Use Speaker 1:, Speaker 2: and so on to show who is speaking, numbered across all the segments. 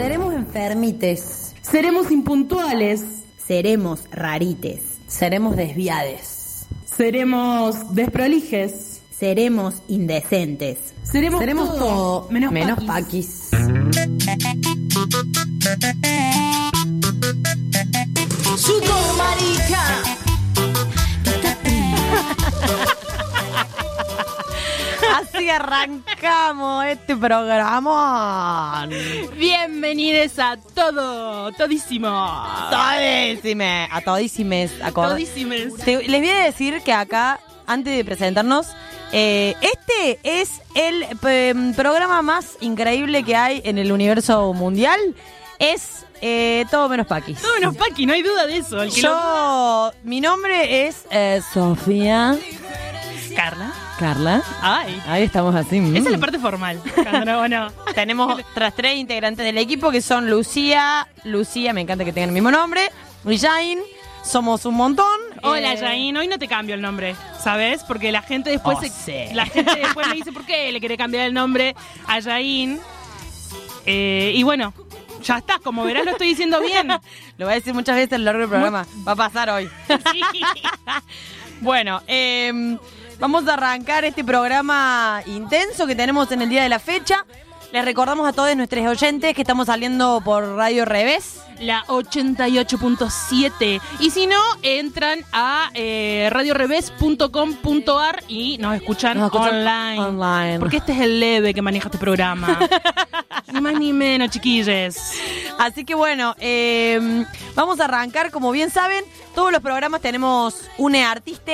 Speaker 1: Seremos enfermites.
Speaker 2: Seremos impuntuales.
Speaker 1: Seremos rarites.
Speaker 3: Seremos desviades.
Speaker 2: Seremos desprolijes.
Speaker 1: Seremos indecentes.
Speaker 2: Seremos,
Speaker 3: Seremos todo,
Speaker 2: menos,
Speaker 3: menos
Speaker 2: paquis.
Speaker 3: paquis. Arrancamos este programa.
Speaker 2: Bienvenidos a todo, todísimo.
Speaker 3: Todísime, a todísimes, a
Speaker 2: Todísimes.
Speaker 3: Te- les voy a decir que acá, antes de presentarnos, eh, este es el eh, programa más increíble que hay en el universo mundial. Es eh, todo menos Paquis.
Speaker 2: Todo menos paqui, no hay duda de eso. El que lo-
Speaker 3: Yo, mi nombre es eh, Sofía
Speaker 2: Carla.
Speaker 3: Carla.
Speaker 2: Ay.
Speaker 3: Ahí estamos así. mm.
Speaker 2: Esa es la parte formal. Cuando no, bueno.
Speaker 3: Tenemos otras tres integrantes del equipo que son Lucía, Lucía, me encanta que tengan el mismo nombre, y Jain, somos un montón.
Speaker 2: Hola,
Speaker 3: Eh,
Speaker 2: Yain. Hoy no te cambio el nombre, ¿sabes? Porque la gente después
Speaker 3: Oh,
Speaker 2: se-
Speaker 3: sí.
Speaker 2: la gente después me dice por qué le quiere cambiar el nombre a Yain. Eh, y bueno, ya está. Como verás, lo estoy diciendo bien.
Speaker 3: Lo voy a decir muchas veces a lo largo del programa. Va a pasar hoy.
Speaker 2: Sí.
Speaker 3: Bueno, eh, vamos a arrancar este programa intenso que tenemos en el día de la fecha. Les recordamos a todos nuestros oyentes que estamos saliendo por Radio Revés.
Speaker 2: La 88.7. Y si no, entran a eh, radioreves.com.ar y nos escuchan,
Speaker 3: Nos escuchan
Speaker 2: online.
Speaker 3: online.
Speaker 2: Porque este es el leve que maneja este programa. ni más ni menos, chiquilles.
Speaker 3: Así que bueno, eh, vamos a arrancar. Como bien saben, todos los programas tenemos un artista.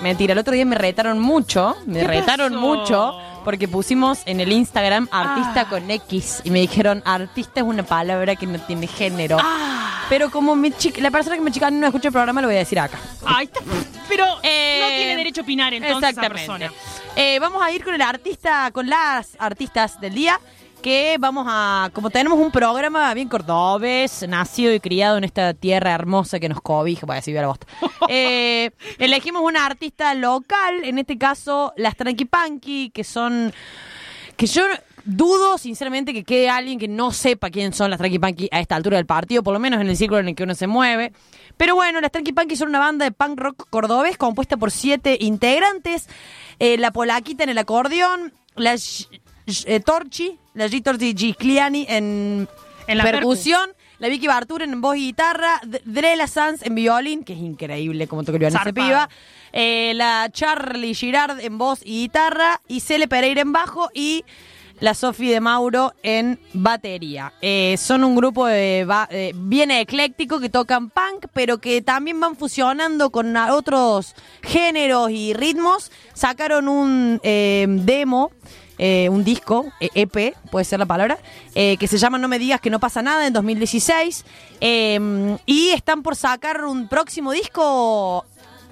Speaker 3: Mentira, el otro día me retaron mucho. Me
Speaker 2: ¿Qué
Speaker 3: retaron
Speaker 2: pasó?
Speaker 3: mucho porque pusimos en el Instagram artista
Speaker 2: Ah.
Speaker 3: con X. Y me dijeron, artista es una palabra que no tiene género.
Speaker 2: Ah.
Speaker 3: Pero como mi chica- la persona que me chica no escucha el programa, lo voy a decir acá.
Speaker 2: Ahí está. Pero
Speaker 3: Eh,
Speaker 2: no tiene derecho a opinar entonces esa persona.
Speaker 3: Eh, vamos a ir con el artista, con las artistas del día. Que vamos a, como tenemos un programa bien cordobés, nacido y criado en esta tierra hermosa que nos cobija, voy a decir a la bosta. Eh, elegimos una artista local, en este caso las Tranqui Punky, que son, que yo dudo sinceramente que quede alguien que no sepa quién son las Tranqui Punky a esta altura del partido, por lo menos en el círculo en el que uno se mueve. Pero bueno, las Tranqui Punky son una banda de punk rock cordobés compuesta por siete integrantes. Eh, la polaquita en el acordeón, la eh, Torchi, la G Torchi Gigliani en,
Speaker 2: En la
Speaker 3: percusión. La Vicky Bartur en voz y guitarra, D- Drela Sanz en violín, que es increíble como toca el violín piba. Eh, la Charlie Girard en voz y guitarra, y Cele Pereira en bajo y la Sofi de Mauro en batería. Eh, son un grupo de eh, bien ecléctico que tocan punk, pero que también van fusionando con otros géneros y ritmos. Sacaron un eh, demo. Eh, un disco, eh, EP, puede ser la palabra, eh, que se llama No me digas que no pasa nada en 2016. eh, y están por sacar un próximo disco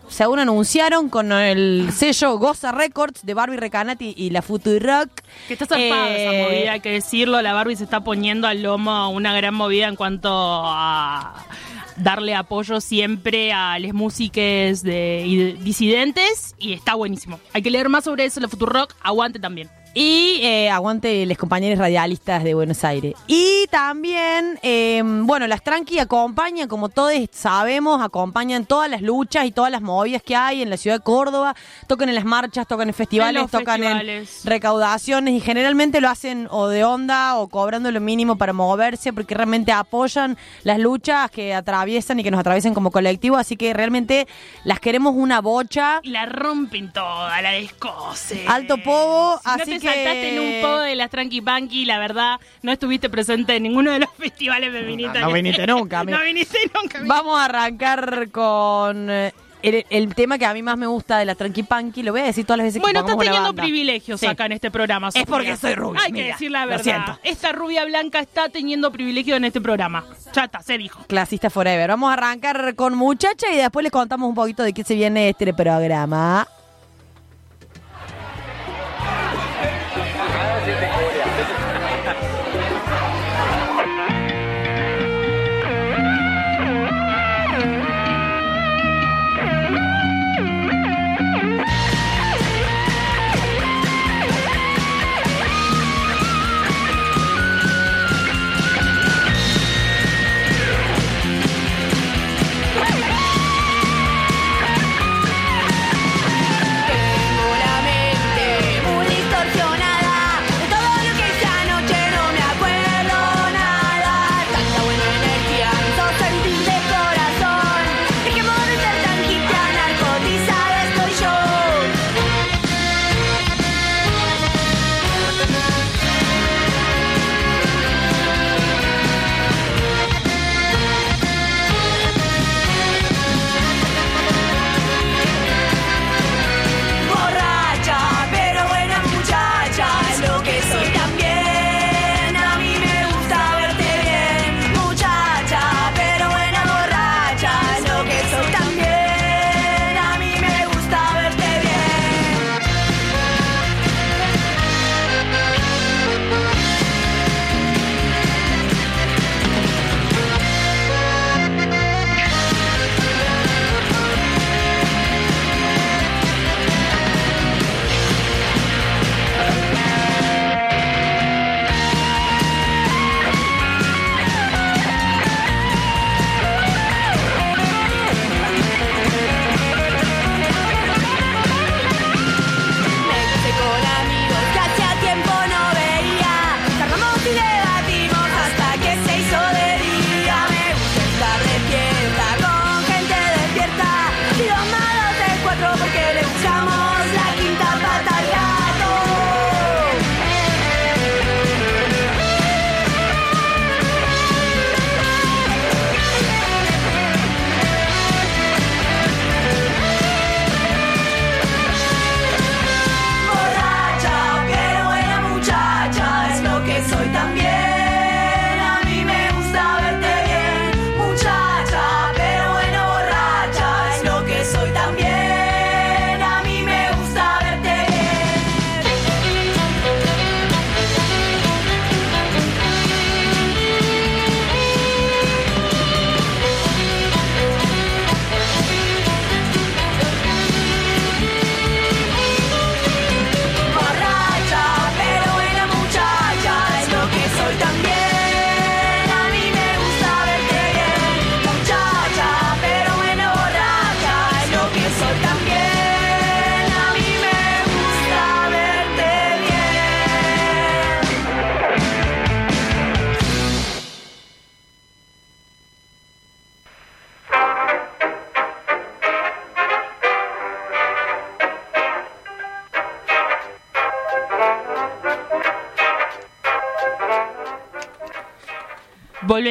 Speaker 3: según anunciaron con el sello Goza Records de Barbie Recanati y la Futurock.
Speaker 2: Que está zarpada esa movida, hay que decirlo. La Barbie se está poniendo al lomo una gran movida en cuanto a darle apoyo siempre a las músicas de, y de disidentes y está buenísimo. Hay que leer más sobre eso, la Futurock, aguante también.
Speaker 3: Y eh, aguante los compañeros radialistas de Buenos Aires. Y también, eh, bueno, las Tranqui acompañan, como todos sabemos, acompañan todas las luchas y todas las movidas que hay en la ciudad de Córdoba. Tocan en las marchas, tocan en festivales,
Speaker 2: En
Speaker 3: tocan
Speaker 2: festivales.
Speaker 3: en recaudaciones y generalmente lo hacen o de onda o cobrando lo mínimo para moverse porque realmente apoyan las luchas que atraviesan y que nos atraviesan como colectivo. Así que realmente las queremos una bocha.
Speaker 2: Y la rompen toda, la descoce.
Speaker 3: Alto pogo,
Speaker 2: Si no
Speaker 3: así
Speaker 2: te
Speaker 3: que-
Speaker 2: saltaste en un pogo de las Tranqui Punky, la verdad, no estuviste presente en ninguno de los festivales feministas.
Speaker 3: No
Speaker 2: que-
Speaker 3: viniste nunca.
Speaker 2: No viniste nunca.
Speaker 3: Vamos a arrancar con eh, el, el tema que a mí más me gusta de la Tranqui Punky. Lo voy a decir todas las veces
Speaker 2: Bueno,
Speaker 3: que
Speaker 2: estás
Speaker 3: pongamos una
Speaker 2: teniendo
Speaker 3: banda.
Speaker 2: privilegios
Speaker 3: Sí.
Speaker 2: acá en este programa.
Speaker 3: Es porque soy rubia,
Speaker 2: Hay que decir la
Speaker 3: lo
Speaker 2: verdad.
Speaker 3: siento.
Speaker 2: Esta rubia blanca está teniendo privilegio en este programa. Está, se dijo.
Speaker 3: Clasista Forever. Vamos a arrancar con Muchacha y después les contamos un poquito de qué se viene este programa.
Speaker 2: everything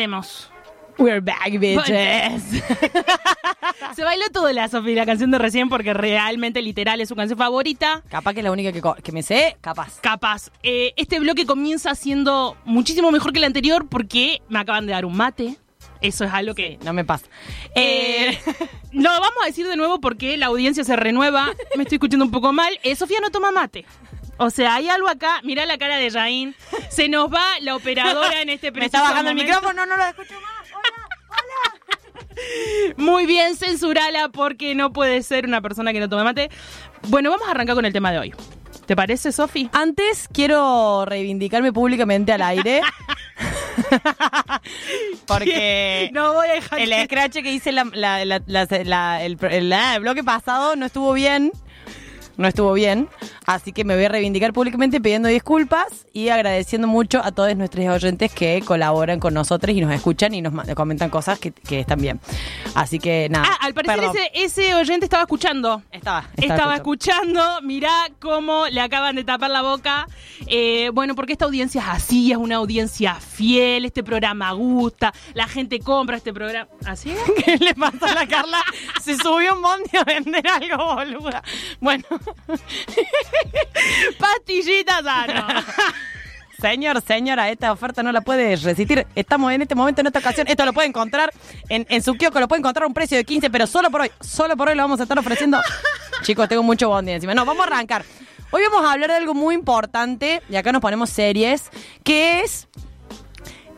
Speaker 2: Volvemos.
Speaker 3: We're back, bitches.
Speaker 2: Se bailó toda la Sofía, la canción de recién, porque realmente, literal, es su canción favorita.
Speaker 3: capaz que es la única que, que me sé, capaz.
Speaker 2: Capaz. Eh, este bloque comienza siendo muchísimo mejor que el anterior porque me acaban de dar un mate. Eso es algo que...
Speaker 3: No me pasa.
Speaker 2: Eh, lo vamos a decir de nuevo porque la audiencia se renueva. Me estoy escuchando un poco mal. Eh, Sofía no toma mate. O sea, hay algo acá. Mirá la cara de Jain. Se nos va la operadora en este
Speaker 3: me
Speaker 2: preciso
Speaker 3: está bajando el micrófono, no lo escucho más.
Speaker 2: Muy bien, censurala porque no puede ser una persona que no tome mate. Bueno, vamos a arrancar con el tema de hoy. ¿Te parece, Sofi?
Speaker 3: Antes quiero reivindicarme públicamente al aire. Porque
Speaker 2: No voy a dejar
Speaker 3: el
Speaker 2: que-
Speaker 3: scratch que hice la- la- la- el, el bloque pasado no estuvo bien. No estuvo bien. Así que me voy a reivindicar públicamente pidiendo disculpas y agradeciendo mucho a todos nuestros oyentes que colaboran con nosotros y nos escuchan y nos comentan cosas que, que están bien. Así que nada.
Speaker 2: Ah, al parecer ese, ese oyente estaba escuchando.
Speaker 3: Estaba,
Speaker 2: Estaba, escuchando, mirá cómo le acaban de tapar la boca. Eh, bueno, porque esta audiencia es así, es una audiencia fiel, este programa gusta, la gente compra este programa. ¿Así?
Speaker 3: ¿Qué le pasó a la Carla? Se subió un bondi a vender algo, boluda. Bueno,
Speaker 2: Pastillitas sano.
Speaker 3: señor, señora, esta oferta no la puede resistir. Estamos en este momento, en esta ocasión. Esto lo puede encontrar en, en su kiosco, lo puede encontrar a un precio de 15, pero solo por hoy, solo por hoy lo vamos a estar ofreciendo. Chicos, tengo mucho bondi encima. No, vamos a arrancar. Hoy vamos a hablar de algo muy importante, y acá nos ponemos series, que es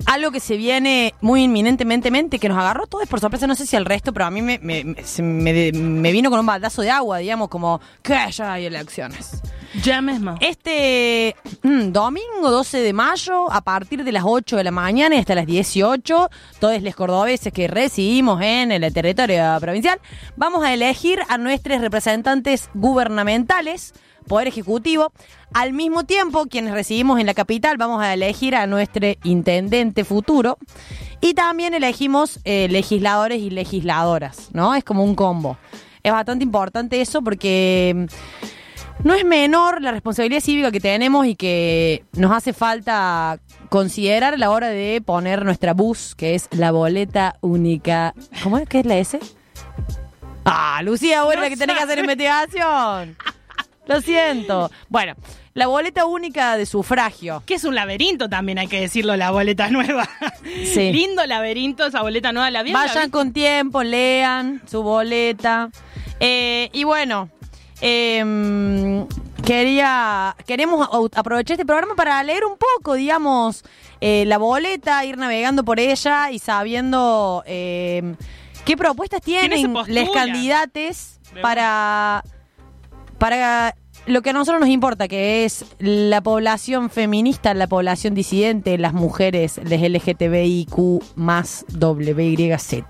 Speaker 3: algo que se viene muy inminentemente, mente, que nos agarró todos por sorpresa, no sé si al resto, pero a mí me, me, me- se me- me vino con un baldazo de agua, digamos, como que ya hay elecciones.
Speaker 2: Ya mismo.
Speaker 3: Este mm, domingo 12 de mayo, a partir de las 8 de la mañana y hasta las 18, todos los cordobeses que residimos en el territorio provincial, vamos a elegir a nuestros representantes gubernamentales, Poder Ejecutivo. Al mismo tiempo, quienes residimos en la capital, vamos a elegir a nuestro intendente futuro. Y también elegimos eh, legisladores y legisladoras, ¿no? Es como un combo. Es bastante importante eso porque... mm, no es menor la responsabilidad cívica que tenemos y que nos hace falta considerar a la hora de poner nuestra bus, que es la boleta única. ¿Cómo es? ¿Qué es la S? Ah, Lucía, bueno,
Speaker 2: No
Speaker 3: que tenés que hacer investigación. Lo siento. Bueno, la boleta única de sufragio.
Speaker 2: Que es un laberinto también, hay que decirlo, la boleta nueva.
Speaker 3: Sí.
Speaker 2: Lindo laberinto, esa boleta nueva. ¿La?
Speaker 3: Vayan con tiempo, lean su boleta. Eh, y bueno, em, quería, queremos aprovechar este programa para leer un poco, digamos, eh, la boleta, ir navegando por ella y sabiendo em, qué propuestas
Speaker 2: ¿Quiénes se
Speaker 3: tienen los candidatos
Speaker 2: De
Speaker 3: para, para lo que a nosotros nos importa, que es la población feminista, la población disidente, las mujeres, les LGTBIQ más WYZ.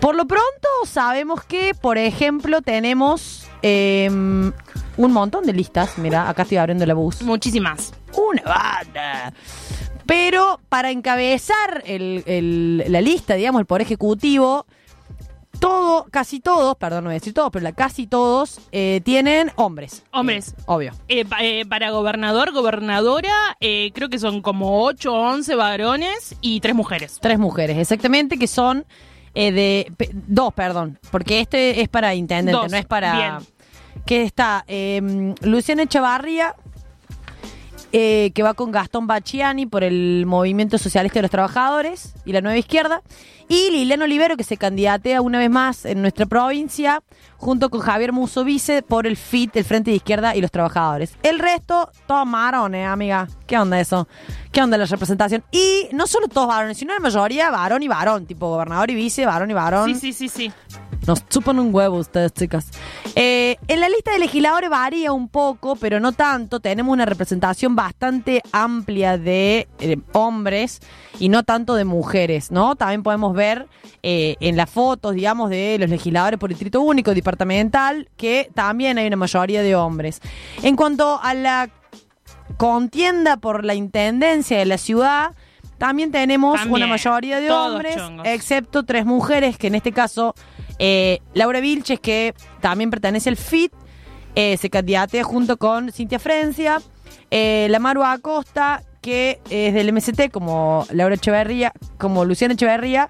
Speaker 3: Por lo pronto sabemos que, por ejemplo, tenemos eh, un montón de listas. Mira, acá estoy abriendo la bus.
Speaker 2: Muchísimas.
Speaker 3: Una banda. Pero para encabezar el- el- la lista, digamos, el Poder Ejecutivo, todo, casi todos, perdón, no voy a decir todos, pero la, casi todos eh, tienen hombres.
Speaker 2: Hombres.
Speaker 3: Eh, obvio.
Speaker 2: Eh, pa- para gobernador, gobernadora, creo que son como 8 o 11 varones y 3 mujeres.
Speaker 3: Tres mujeres, exactamente, que son de. pe- dos, perdón, porque este es para intendente,
Speaker 2: Dos,
Speaker 3: no es para.
Speaker 2: bien.
Speaker 3: Que está eh, Luciana Echevarría, eh, que va con Gastón Bacciani por el Movimiento Socialista de los Trabajadores y la Nueva Izquierda, y Liliana Olivero, que se candidatea una vez más en nuestra provincia, junto con Javier Musovice por el FIT, el Frente de Izquierda y los Trabajadores. El resto, todos varones, amiga. ¿Qué onda eso? ¿Qué onda la representación? Y no solo todos varones, sino la mayoría varón y varón, tipo gobernador y vice, varón y varón.
Speaker 2: Sí, sí, sí, sí.
Speaker 3: Nos chupan un huevo ustedes, chicas. Eh, en la lista de legisladores varía un poco, pero no tanto. Tenemos una representación bastante amplia de eh, hombres y no tanto de mujeres, ¿no? También podemos ver eh, en las fotos, digamos, de los legisladores por distrito único, departamental, que también hay una mayoría de hombres. En cuanto a la contienda por la intendencia de la ciudad, también tenemos
Speaker 2: También,
Speaker 3: una mayoría de hombres, excepto tres mujeres, que en este caso, eh, Laura Vilches, que también pertenece al FIT, eh, se candidatea junto con Cintia Frencia, eh, la Maru Acosta, que es del MST, como Laura Echeverría, como Luciana Echeverría,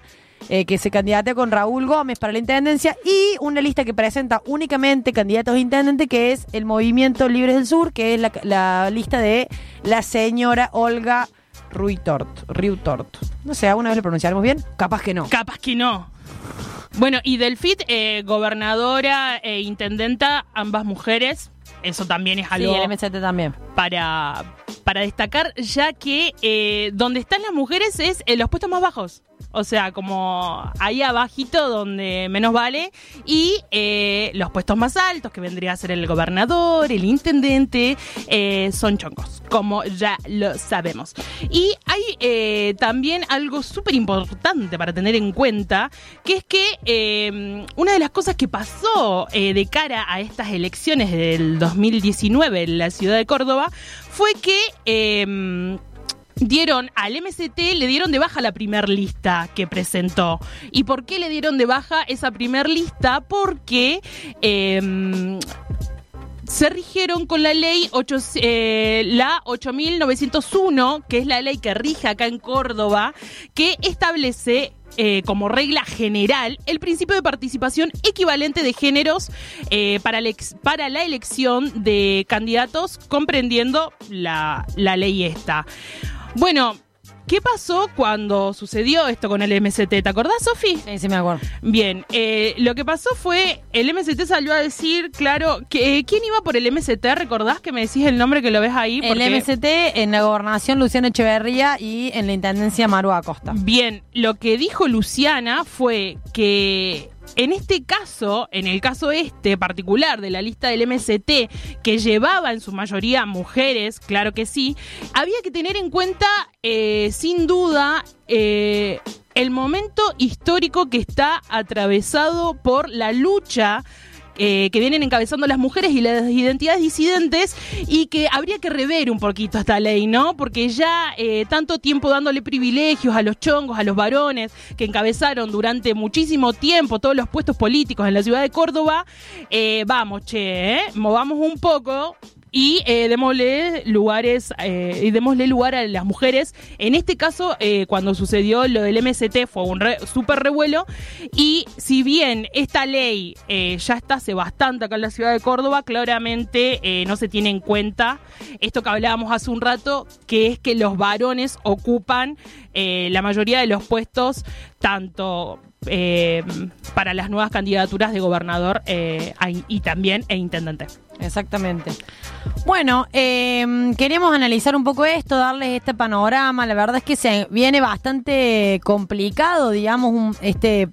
Speaker 3: eh, que se candidata con Raúl Gómez para la intendencia, y una lista que presenta únicamente candidatos a intendente, que es el Movimiento Libres del Sur, que es la, lista de la señora Olga Ruitort. No sé, ¿alguna vez lo pronunciaremos bien? Capaz que no.
Speaker 2: Capaz que no. Bueno, y del FIT, eh, gobernadora e intendenta, ambas mujeres. Eso también es
Speaker 3: Sí,
Speaker 2: algo
Speaker 3: el MST también.
Speaker 2: para, para destacar, ya que eh, donde están las mujeres es en los puestos más bajos. O sea, como ahí abajito donde menos vale. Y eh, los puestos más altos, que vendría a ser el gobernador, el intendente, eh, son chongos, como ya lo sabemos. Y hay eh, también algo súper importante para tener en cuenta, que es que una de las cosas que pasó de cara a estas elecciones del 2019 en la ciudad de Córdoba fue que... dieron al MST, le dieron de baja la primer lista que presentó. ¿Y por qué le dieron de baja esa primer lista? Porque eh, se rigieron con la ley 8, eh, la 8901, que es la ley que rige acá en Córdoba, que establece eh, como regla general el principio de participación equivalente de géneros eh, para, para la elección de candidatos comprendiendo la, la ley esta. Bueno, ¿qué pasó cuando sucedió esto con el MST? ¿Te acordás, Sofi?
Speaker 3: Sí, sí me acuerdo.
Speaker 2: Bien, eh, lo que pasó fue, el MST salió a decir, claro, que eh, ¿quién iba por el MST? ¿Recordás que me decís el nombre que lo ves ahí?
Speaker 3: El MST en la gobernación Luciano Echeverría y en la intendencia Maru Acosta.
Speaker 2: Bien, lo que dijo Luciana fue que en este caso, en el caso este particular de la lista del MST, que llevaba en su mayoría mujeres, claro que sí, había que tener en cuenta, eh, sin duda, eh, el momento histórico que está atravesado por la lucha eh, que vienen encabezando las mujeres y las identidades disidentes y que habría que rever un poquito esta ley, ¿no? Porque ya eh, tanto tiempo dándole privilegios a los chongos, a los varones que encabezaron durante muchísimo tiempo todos los puestos políticos en la ciudad de Córdoba, eh, vamos, che, movamos un poco y eh, démosle lugares eh, y démosle lugar a las mujeres. En este caso, eh, cuando sucedió lo del MST fue un re- súper revuelo y si bien esta ley eh, ya está hace bastante acá en la ciudad de Córdoba, claramente eh, no se tiene en cuenta esto que hablábamos hace un rato, que es que los varones ocupan la mayoría de los puestos, tanto eh, para las nuevas candidaturas de gobernador y también e intendente.
Speaker 3: Exactamente. Bueno, eh, queremos analizar un poco esto, darles este panorama. La verdad es que se viene bastante complicado, digamos, un- este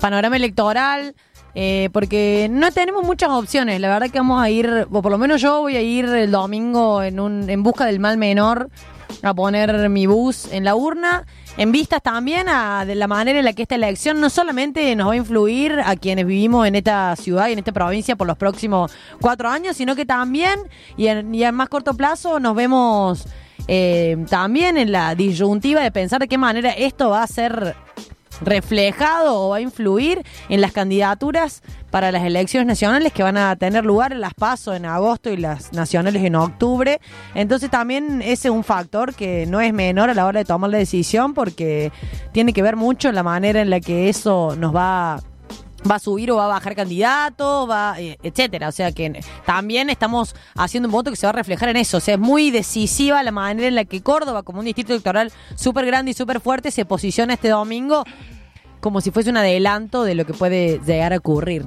Speaker 3: panorama electoral. eh, porque no tenemos muchas opciones. La verdad que vamos a ir, o por lo menos yo voy a ir el domingo en, un, en busca del mal menor a poner mi bus en la urna, en vistas también a de la manera en la que esta elección no solamente nos va a influir a quienes vivimos en esta ciudad y en esta provincia por los próximos cuatro años, sino que también, y en, y en más corto plazo, nos vemos eh, también en la disyuntiva de pensar de qué manera esto va a ser reflejado o va a influir en las candidaturas para las elecciones nacionales que van a tener lugar en las PASO en agosto y las nacionales en octubre. Entonces también ese es un factor que no es menor a la hora de tomar la decisión porque tiene que ver mucho la manera en la que eso nos va va a subir o va a bajar candidato, va, eh, etcétera. O sea que también estamos haciendo un voto que se va a reflejar en eso. O sea, es muy decisiva la manera en la que Córdoba, como un distrito electoral súper grande y súper fuerte, se posiciona este domingo como si fuese un adelanto de lo que puede llegar a ocurrir.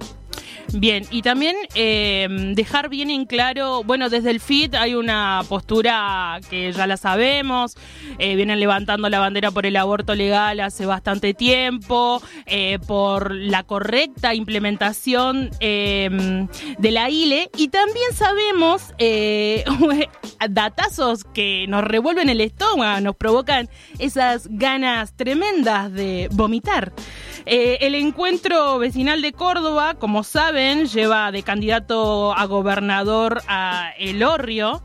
Speaker 2: Bien, y también eh, dejar bien en claro, bueno, desde el FIT hay una postura que ya la sabemos, eh, vienen levantando la bandera por el aborto legal hace bastante tiempo, eh, por la correcta implementación eh, de la ILE, y también sabemos datazos que nos revuelven el estómago, nos provocan esas ganas tremendas de vomitar. Eh, el encuentro vecinal de Córdoba, como saben, lleva de candidato a gobernador a Elorrio,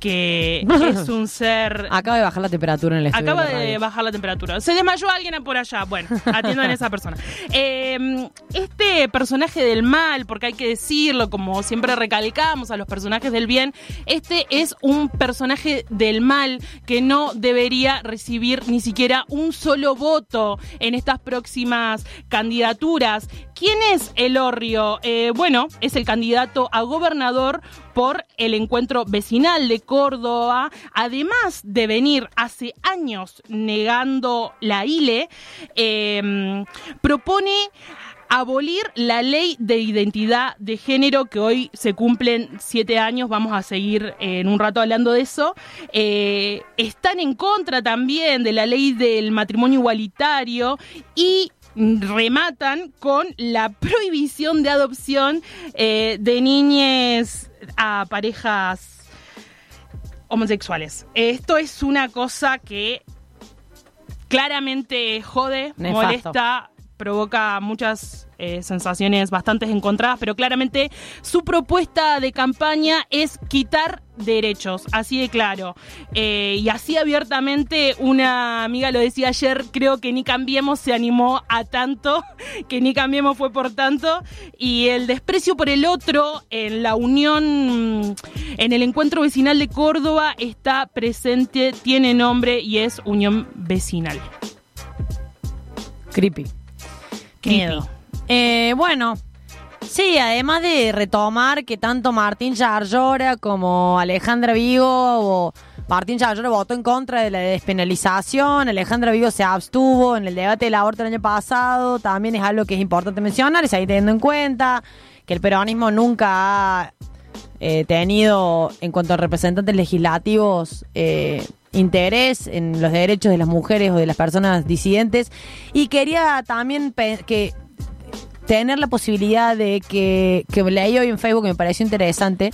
Speaker 2: que es un ser
Speaker 3: Acaba de bajar la temperatura en el estudio.
Speaker 2: Acaba de bajar la temperatura. Se desmayó alguien por allá. Bueno, atiendan a esa persona. Eh, este personaje del mal, porque hay que decirlo, como siempre recalcamos a los personajes del bien, este es un personaje del mal que no debería recibir ni siquiera un solo voto en estas próximas candidaturas. ¿Quién es Elorrio? Eh, bueno, es el candidato a gobernador por el encuentro vecinal de Córdoba, además de venir hace años negando la ILE, eh, propone abolir la ley de identidad de género que hoy se cumplen siete años, vamos a seguir en un rato hablando de eso. Eh, están en contra también de la ley del matrimonio igualitario y rematan con la prohibición de adopción eh, de niñes a parejas homosexuales. Esto es una cosa que claramente jode,
Speaker 3: Nefasto.
Speaker 2: molesta, provoca muchas eh, sensaciones bastante encontradas, pero claramente su propuesta de campaña es quitar derechos, así de claro. Eh, y así abiertamente, una amiga lo decía ayer, creo que Ni Cambiemos se animó a tanto, que Ni Cambiemos fue por tanto, y el desprecio por el otro en la unión, en el encuentro vecinal de Córdoba está presente, tiene nombre y es Unión Vecinal.
Speaker 3: Creepy. Miedo. Eh, bueno, sí, además de retomar que tanto Martín Yarlora como Alejandra Vigo o Martín Yarlora votó en contra de la despenalización, Alejandra Vigo se abstuvo en el debate del aborto el año pasado, también es algo que es importante mencionar, es ahí teniendo en cuenta que el peronismo nunca ha eh, tenido, en cuanto a representantes legislativos, eh, interés en los derechos de las mujeres o de las personas disidentes. Y quería también que tener la posibilidad de que, que leí hoy en Facebook, que me pareció interesante,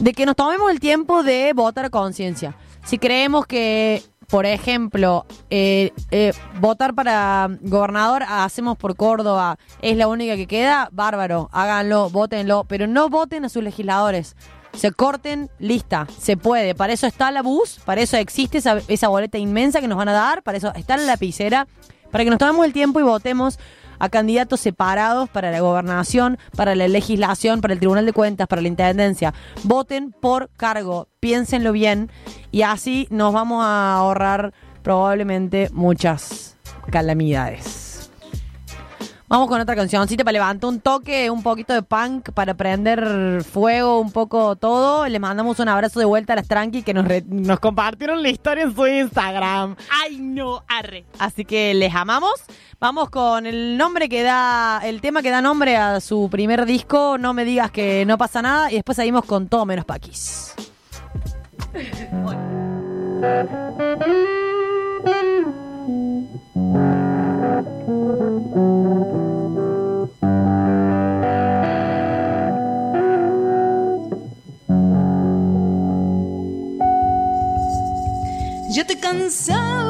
Speaker 3: de que nos tomemos el tiempo de votar conciencia. Si creemos que, por ejemplo, eh, eh, votar para gobernador, hacemos por Córdoba, es la única que queda, bárbaro, háganlo, votenlo, pero no voten a sus legisladores. Se corten, lista, se puede. Para eso está la bus, para eso existe esa, boleta inmensa que nos van a dar, para eso está la lapicera, para que nos tomemos el tiempo y votemos a candidatos separados para la gobernación, para la legislación, para el Tribunal de Cuentas, para la Intendencia. Voten por cargo, piénsenlo bien y así nos vamos a ahorrar probablemente muchas calamidades. Vamos con otra cancioncita para levantar un toque, un poquito de punk, para prender fuego un poco todo. Les mandamos un abrazo de vuelta a las tranqui que nos, re- nos compartieron la historia en su Instagram.
Speaker 2: ¡Ay, no! Arre.
Speaker 3: Así que les amamos. Vamos con el nombre que da, el tema que da nombre a su primer disco, No me digas que no pasa nada, y después seguimos con todo menos paquis.
Speaker 4: Yo te cansado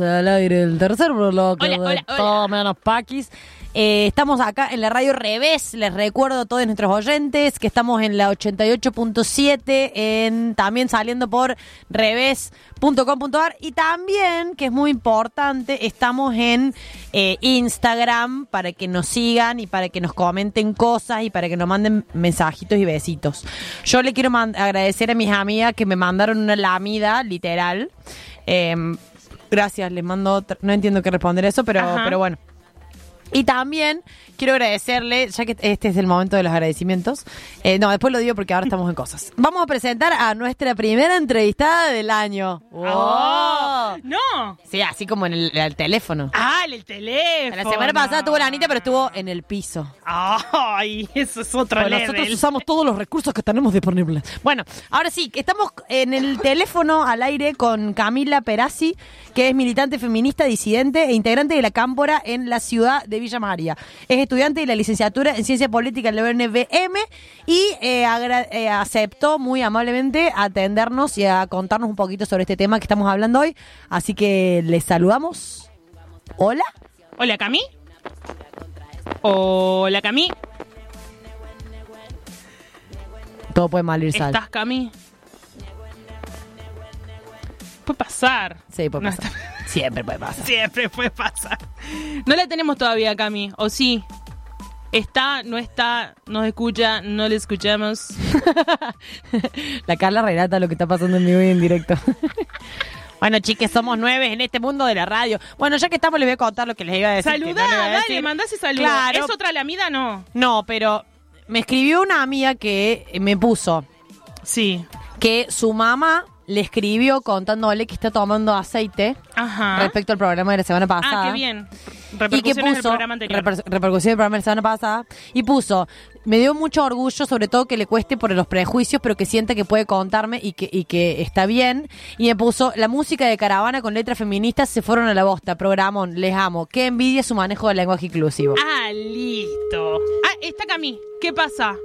Speaker 4: Al
Speaker 3: aire del tercer bloque
Speaker 2: Hola,
Speaker 3: de
Speaker 2: hola, hola.
Speaker 3: Todo Menos Paquis. Eh, estamos acá en la radio Revés. Les recuerdo a todos nuestros oyentes que estamos en la 88.7, en también saliendo por revés.com.ar y también, que es muy importante, estamos en eh, Instagram para que nos sigan y para que nos comenten cosas y para que nos manden mensajitos y besitos. Yo le quiero agradecer a mis amigas que me mandaron una lamida, literal. Em, gracias, les mando otra- No entiendo qué responder eso, pero,
Speaker 2: Ajá.
Speaker 3: pero bueno. Y también quiero agradecerle, ya que este es el momento de los agradecimientos. eh, no, después lo digo porque ahora estamos en cosas. Vamos a presentar a nuestra primera entrevistada del año. ¡Wow!
Speaker 2: Oh, ¡No!
Speaker 3: Sí, así como en el, el teléfono.
Speaker 2: ¡Ah, el teléfono!
Speaker 3: La semana pasada tuvo la Anita, pero estuvo en el piso.
Speaker 2: ¡Ay! Eso es otro
Speaker 3: Bueno,
Speaker 2: level.
Speaker 3: nosotros usamos todos los recursos que tenemos disponibles. Bueno, ahora sí, estamos en el teléfono al aire con Camila Perazzi, que es militante feminista, disidente e integrante de la Cámpora en la ciudad de Villa María. Es estudiante de la licenciatura en Ciencia Política en la UNBM y eh, eh, aceptó muy amablemente atendernos y a contarnos un poquito sobre este tema que estamos hablando hoy. Así que les saludamos. Hola.
Speaker 2: Hola, Cami. Hola, Cami.
Speaker 3: Todo puede mal ir sal.
Speaker 2: ¿Estás, Cami? Puede pasar.
Speaker 3: Sí, puede
Speaker 2: No
Speaker 3: pasar.
Speaker 2: está-
Speaker 3: Siempre puede pasar.
Speaker 2: Siempre puede pasar. No la tenemos todavía, Cami. ¿O sí? Está, no está, nos escucha, no le escuchamos.
Speaker 3: La Carla relata lo que está pasando en vivo y en directo. bueno, chiques, somos nueve en este mundo de la radio. Bueno, ya que estamos, les voy a contar lo que les iba a decir.
Speaker 2: Saludá,
Speaker 3: no a
Speaker 2: dale,
Speaker 3: decir.
Speaker 2: mandá ese saludo.
Speaker 3: Claro.
Speaker 2: ¿Es otra lamida? No.
Speaker 3: No, pero me escribió una amiga que me puso
Speaker 2: Sí.
Speaker 3: que su mamá le escribió contándole que está tomando aceite
Speaker 2: Ajá.
Speaker 3: respecto al programa de la semana pasada.
Speaker 2: Ah, qué bien.
Speaker 3: Y que
Speaker 2: Repercusiones del
Speaker 3: puso
Speaker 2: programa anterior.
Speaker 3: reper- repercusión del programa de la semana pasada y puso me dio mucho orgullo sobre todo que le cueste por los prejuicios pero que sienta que puede contarme y que y que está bien y me puso la música de caravana con letras feministas se fueron a la bosta programón les amo qué envidia su manejo del lenguaje inclusivo
Speaker 2: Ah, listo. Ah, está Cami. ¿Qué pasa?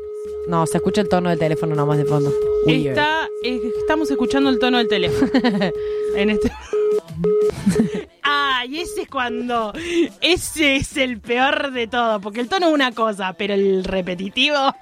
Speaker 3: No se escucha el tono del teléfono nomás de fondo.
Speaker 2: Está, eh, estamos escuchando el tono del teléfono. en este. Ay, ese es cuando. Ese es el peor de todo. Porque el tono es una cosa, pero el repetitivo.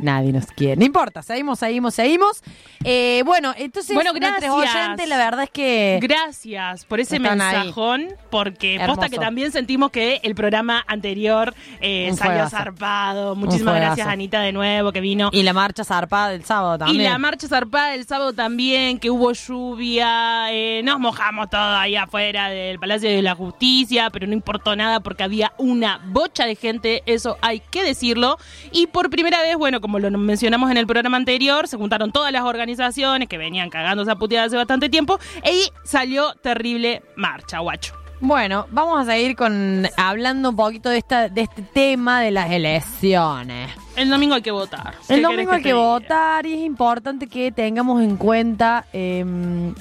Speaker 3: Nadie nos quiere. No importa, seguimos, seguimos, seguimos. Eh, bueno, entonces,
Speaker 2: Bueno, gracias.
Speaker 3: oyentes, la verdad es que...
Speaker 2: Gracias por ese
Speaker 3: ahí.
Speaker 2: mensajón, porque
Speaker 3: Hermoso.
Speaker 2: posta que también sentimos que el programa anterior eh, salió zarpado. Muchísimas gracias, Anita, de nuevo, que vino.
Speaker 3: Y la marcha zarpada del sábado también.
Speaker 2: Y la marcha zarpada del sábado también, que hubo lluvia, eh, nos mojamos todo ahí afuera del Palacio de la Justicia, pero no importó nada porque había una bocha de gente, eso hay que decirlo. Y por primera vez, bueno, como lo mencionamos en el programa anterior, se juntaron todas las organizaciones que venían cagando esa puteada hace bastante tiempo y salió terrible marcha, guacho.
Speaker 3: Bueno, vamos a seguir con hablando un poquito de esta de este tema de las elecciones.
Speaker 2: El domingo hay que votar. ¿Qué
Speaker 3: El domingo hay que votar y es importante que tengamos en cuenta em,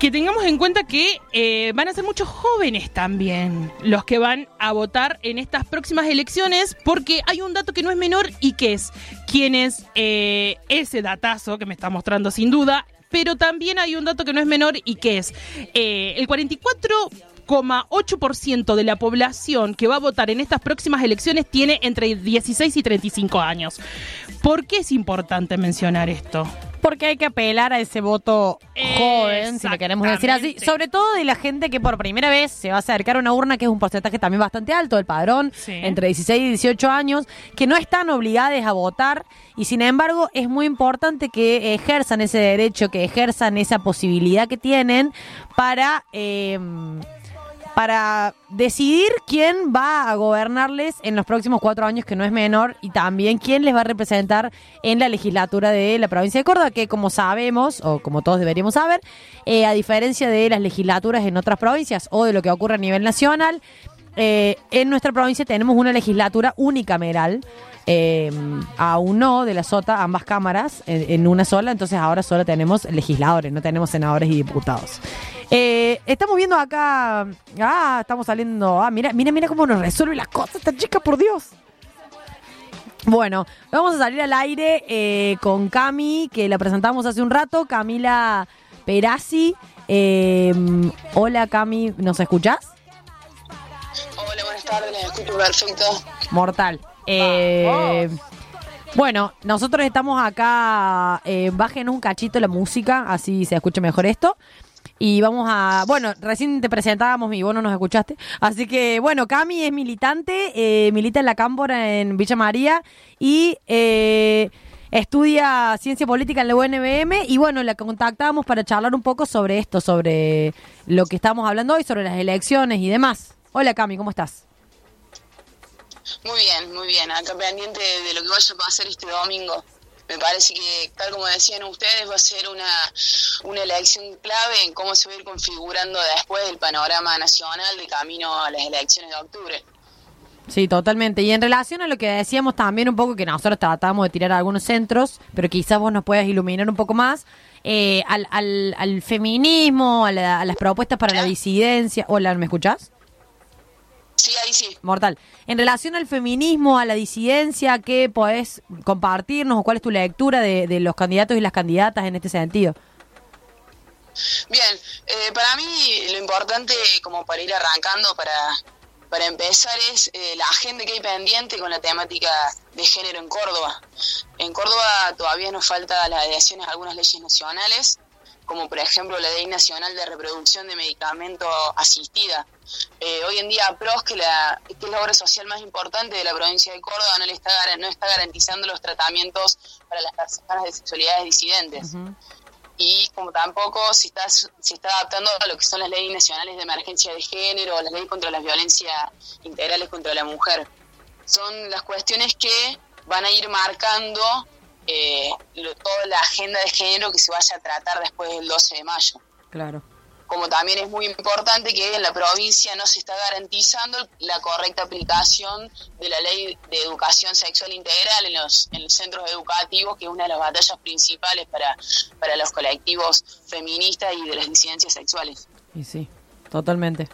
Speaker 2: que tengamos en cuenta que eh, van a ser muchos jóvenes también los que van a votar en estas próximas elecciones, porque hay un dato que no es menor y que es quién es eh, ese datazo que me está mostrando sin duda, pero también hay un dato que no es menor y que es eh, el 44,8% de la población que va a votar en estas próximas elecciones tiene entre 16 y 35 años. ¿Por qué es importante mencionar esto?
Speaker 3: Porque hay que apelar a ese voto joven, si lo queremos decir así, sobre todo de la gente que por primera vez se va a acercar a una urna, que es un porcentaje también bastante alto del padrón,
Speaker 2: Sí.
Speaker 3: entre 16 y 18 años, que no están obligadas a votar. Y sin embargo es muy importante que ejerzan ese derecho, que ejerzan esa posibilidad que tienen para... eh, para decidir quién va a gobernarles en los próximos cuatro años, que no es menor, y también quién les va a representar en la legislatura de la provincia de Córdoba, que como sabemos, o como todos deberíamos saber, eh, a diferencia de las legislaturas en otras provincias o de lo que ocurre a nivel nacional, eh, en nuestra provincia tenemos una legislatura unicameral. Eh, aún no de la SOTA, ambas cámaras en, en una sola, entonces ahora solo tenemos legisladores, no tenemos senadores y diputados. Eh, estamos viendo acá, ah, estamos saliendo, ah, mira, mira, mira cómo nos resuelve las cosas esta chica, por Dios. Bueno, vamos a salir al aire eh, con Cami, que la presentamos hace un rato, Camila Perazzi. Eh, hola Cami, ¿nos escuchás?
Speaker 5: Hola, buenas tardes, les escucho perfecto.
Speaker 3: Mortal. Eh, bueno, nosotros estamos acá, eh, bajen un cachito la música, así se escucha mejor esto. Y vamos a, bueno, recién te presentábamos y vos no nos escuchaste. Así que, bueno, Cami es militante, eh, milita en la Cámpora en Villa María y eh, estudia ciencia política en la UNBM. Y bueno, la contactamos para charlar un poco sobre esto, sobre lo que estamos hablando hoy, sobre las elecciones y demás. Hola Cami, ¿cómo estás?
Speaker 5: Muy bien, muy bien. Acá pendiente de lo que vaya a pasar este domingo. Me parece que, tal como decían ustedes, va a ser una, una elección clave en cómo se va a ir configurando después el panorama nacional de camino a las elecciones de octubre.
Speaker 3: Sí, totalmente. Y en relación a lo que decíamos también un poco, que nosotros tratamos de tirar algunos centros, pero quizás vos nos puedas iluminar un poco más, eh, al, al, al feminismo, a, la- a las propuestas para la disidencia. Hola, ¿me escuchás?
Speaker 5: Sí, ahí sí.
Speaker 3: Mortal. En relación al feminismo, a la disidencia, ¿qué podés compartirnos o cuál es tu lectura de, de los candidatos y las candidatas en este sentido?
Speaker 5: Bien, eh, para mí lo importante, como para ir arrancando, para, para empezar, es eh, la agenda que hay pendiente con la temática de género en Córdoba. En Córdoba todavía nos falta la adhesión a algunas leyes nacionales, como por ejemplo la Ley Nacional de Reproducción de Medicamento Asistida. Eh, hoy en día PROS, que, la, que es la obra social más importante de la provincia de Córdoba, no, le está, no está garantizando los tratamientos para las personas de sexualidades disidentes y como tampoco se está, se está adaptando a lo que son las leyes nacionales de emergencia de género o las leyes contra las violencias integrales contra la mujer. Son las cuestiones que van a ir marcando eh, lo- toda la agenda de género que se vaya a tratar después del 12 de mayo.
Speaker 3: Claro.
Speaker 5: Como también es muy importante que en la provincia no se está garantizando la correcta aplicación de la ley de educación sexual integral en los, en los centros educativos, que es una de las batallas principales para, para los colectivos feministas y de las disidencias sexuales.
Speaker 3: Y sí, totalmente.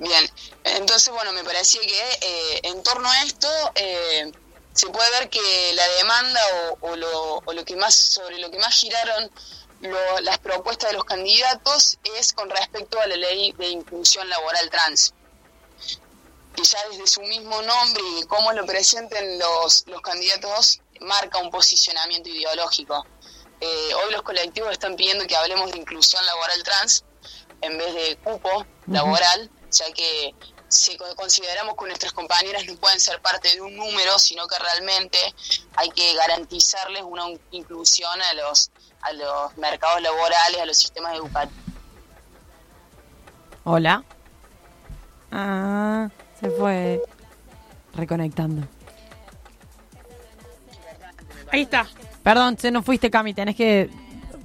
Speaker 5: Bien, entonces bueno, me parecía que eh, en torno a esto eh, se puede ver que la demanda o, o lo, o lo que más sobre lo que más giraron lo- las propuestas de los candidatos es con respecto a la ley de inclusión laboral trans. que ya desde su mismo nombre y cómo lo presenten los, los candidatos marca un posicionamiento ideológico. Eh, hoy los colectivos están pidiendo que hablemos de inclusión laboral trans en vez de cupo laboral, ya que si co- consideramos que nuestras compañeras no pueden ser parte de un número, sino que realmente hay que garantizarles una inclusión a los a los mercados laborales, a los sistemas educativos.
Speaker 3: Hola. Ah, se fue reconectando.
Speaker 2: Ahí está.
Speaker 3: Perdón, se nos fuiste, Cami, tenés que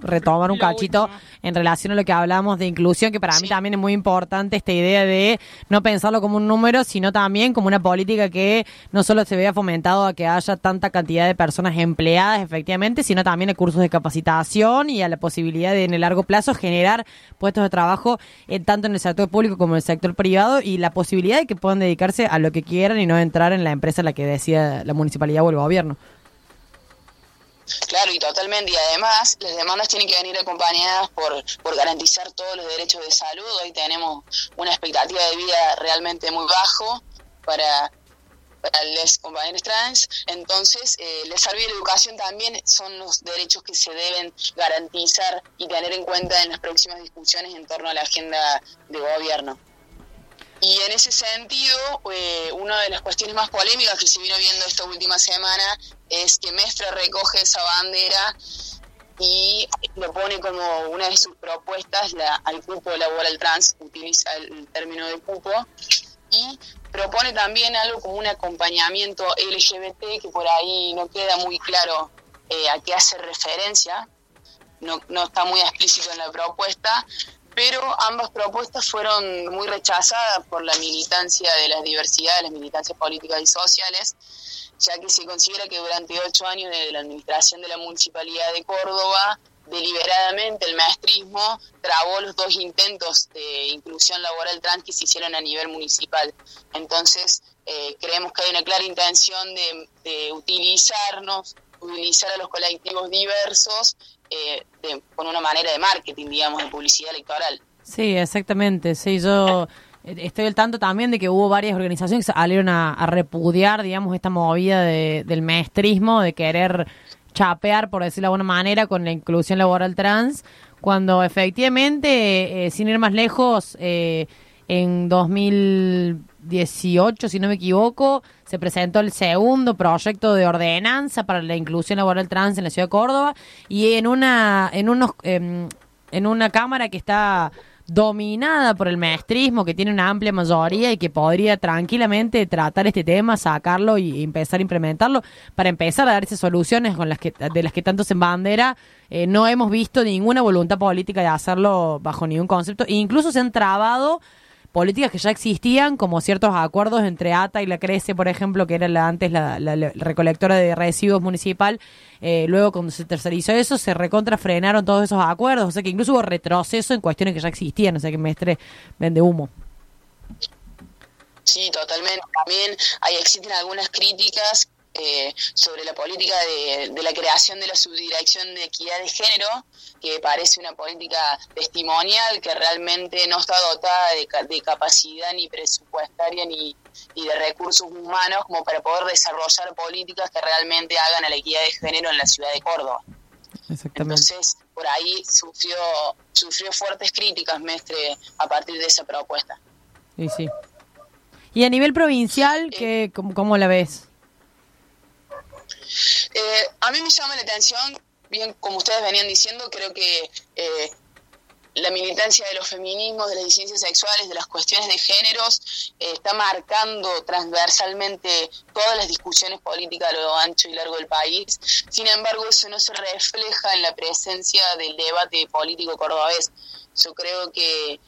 Speaker 3: retomar un cachito en relación a lo que hablamos de inclusión, que para mí también es muy importante esta idea de no pensarlo como un número, sino también como una política que no solo se vea fomentado a que haya tanta cantidad de personas empleadas efectivamente, sino también a cursos de capacitación y a la posibilidad de en el largo plazo generar puestos de trabajo eh, tanto en el sector público como en el sector privado y la posibilidad de que puedan dedicarse a lo que quieran y no entrar en la empresa en la que decida la municipalidad o el gobierno.
Speaker 5: Claro, y totalmente. Y además, las demandas tienen que venir acompañadas por, por garantizar todos los derechos de salud. Hoy tenemos una expectativa de vida realmente muy bajo para, para los compañeros trans. Entonces, eh, la salud y la educación también son los derechos que se deben garantizar y tener en cuenta en las próximas discusiones en torno a la agenda de gobierno. Y en ese sentido, eh, una de las cuestiones más polémicas que se vino viendo esta última semana es que Mestre recoge esa bandera y lo pone como una de sus propuestas al cupo laboral trans, utiliza el término de cupo, y propone también algo como un acompañamiento LGBT que por ahí no queda muy claro eh, a qué hace referencia, no, no está muy explícito en la propuesta, pero ambas propuestas fueron muy rechazadas por la militancia de las diversidades, las militancias políticas y sociales, ya que se considera que durante ocho años de la administración de la Municipalidad de Córdoba, deliberadamente el maestrismo trabó los dos intentos de inclusión laboral trans que se hicieron a nivel municipal. Entonces, eh, creemos que hay una clara intención de, de utilizarnos, utilizar a los colectivos diversos eh, de- con una manera de marketing, digamos, de publicidad electoral.
Speaker 3: Sí, exactamente. Sí, yo eh, estoy al tanto también de que hubo varias organizaciones que salieron a, repudiar, digamos, esta movida de- del maestrismo, de querer chapear, por decirlo de alguna manera, con la inclusión laboral trans, cuando efectivamente, eh, sin ir más lejos, eh, en 2018, si no me equivoco, se presentó el segundo proyecto de ordenanza para la inclusión laboral trans en la ciudad de Córdoba y en una en unos em, en una cámara que está dominada por el maestrismo, que tiene una amplia mayoría y que podría tranquilamente tratar este tema, sacarlo y empezar a implementarlo para empezar a darse soluciones con las que de las que tanto se bandera. Eh, no hemos visto ninguna voluntad política de hacerlo bajo ningún concepto. E incluso se han trabado políticas que ya existían, como ciertos acuerdos entre ATA y la Crece, por ejemplo, que era la, antes la, recolectora de residuos municipal. Eh, luego, cuando se tercerizó eso, se recontra frenaron todos esos acuerdos. O sea que incluso hubo retroceso en cuestiones que ya existían. O sea que Mestre vende humo.
Speaker 5: Sí, totalmente. También hay, existen algunas críticas eh, sobre la política de, de la creación de la subdirección de equidad de género, que parece una política testimonial que realmente no está dotada de, de capacidad ni presupuestaria ni, ni de recursos humanos como para poder desarrollar políticas que realmente hagan a la equidad de género en la ciudad de Córdoba.
Speaker 3: Exactamente.
Speaker 5: Entonces, por ahí sufrió, sufrió fuertes críticas, Mestre, a partir de esa propuesta.
Speaker 3: Y sí. Y a nivel provincial, ¿qué, cómo, cómo la ves?
Speaker 5: Eh, a mí me llama la atención, bien como ustedes venían diciendo, creo que eh, la militancia de los feminismos, de las disidencias sexuales, de las cuestiones de géneros, eh, está marcando transversalmente todas las discusiones políticas a lo ancho y largo del país. Sin embargo, eso no se refleja en la presencia del debate político cordobés. Yo creo que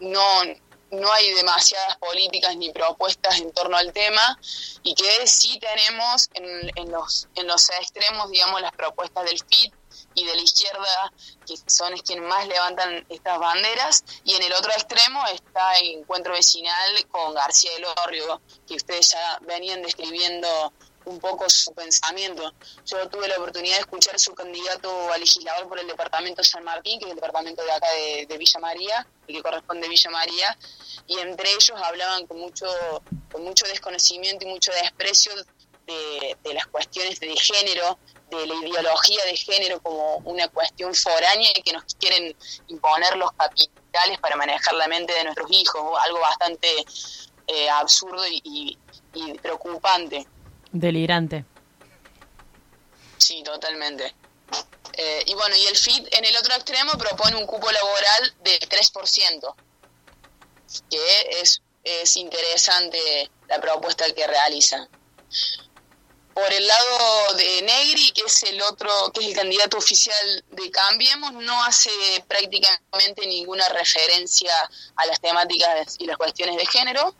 Speaker 5: no, no hay demasiadas políticas ni propuestas en torno al tema y que sí tenemos en, en los, en los extremos, digamos, las propuestas del FIT y de la izquierda, que son quienes más levantan estas banderas, y en el otro extremo está el encuentro vecinal con García del Orrio, que ustedes ya venían describiendo un poco su pensamiento. Yo tuve la oportunidad de escuchar su candidato a legislador por el departamento San Martín, que es el departamento de acá de, Villa María, y que corresponde a Villa María, y entre ellos hablaban con mucho con mucho desconocimiento y mucho desprecio de, las cuestiones de género, de la ideología de género como una cuestión foránea que nos quieren imponer los capitales para manejar la mente de nuestros hijos, algo bastante eh, absurdo y preocupante.
Speaker 3: Delirante.
Speaker 5: Sí, totalmente. Eh, y bueno, y el FIT en el otro extremo propone un cupo laboral del 3%, que es, es interesante la propuesta que realiza. Por el lado de Negri, que es el otro, que es el candidato oficial de Cambiemos, no hace prácticamente ninguna referencia a las temáticas y las cuestiones de género.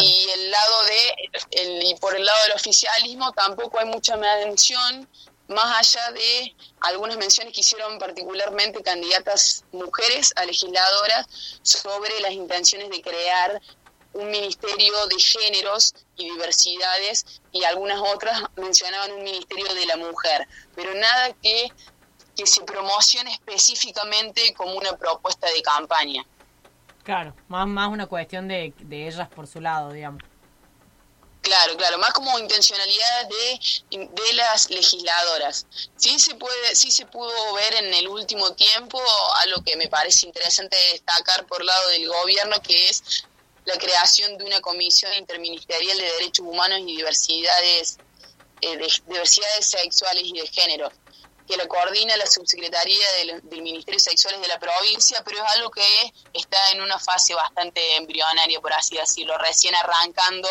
Speaker 5: Y el lado de el, y por el lado del oficialismo tampoco hay mucha mención más allá de algunas menciones que hicieron particularmente candidatas mujeres a legisladoras sobre las intenciones de crear un ministerio de géneros y diversidades y algunas otras mencionaban un ministerio de la mujer, pero nada que, que se promocione específicamente como una propuesta de campaña.
Speaker 3: Claro, más, más una cuestión de, de ellas por su lado, digamos.
Speaker 5: Claro, claro, más como intencionalidades de, de las legisladoras. Sí se puede, sí se pudo ver en el último tiempo algo que me parece interesante destacar por lado del gobierno, que es la creación de una comisión interministerial de derechos humanos y diversidades, eh, de, diversidades sexuales y de género, que la coordina la subsecretaría del, del Ministerio de Sexuales de la provincia, pero es algo que está en una fase bastante embrionaria, por así decirlo, recién arrancando,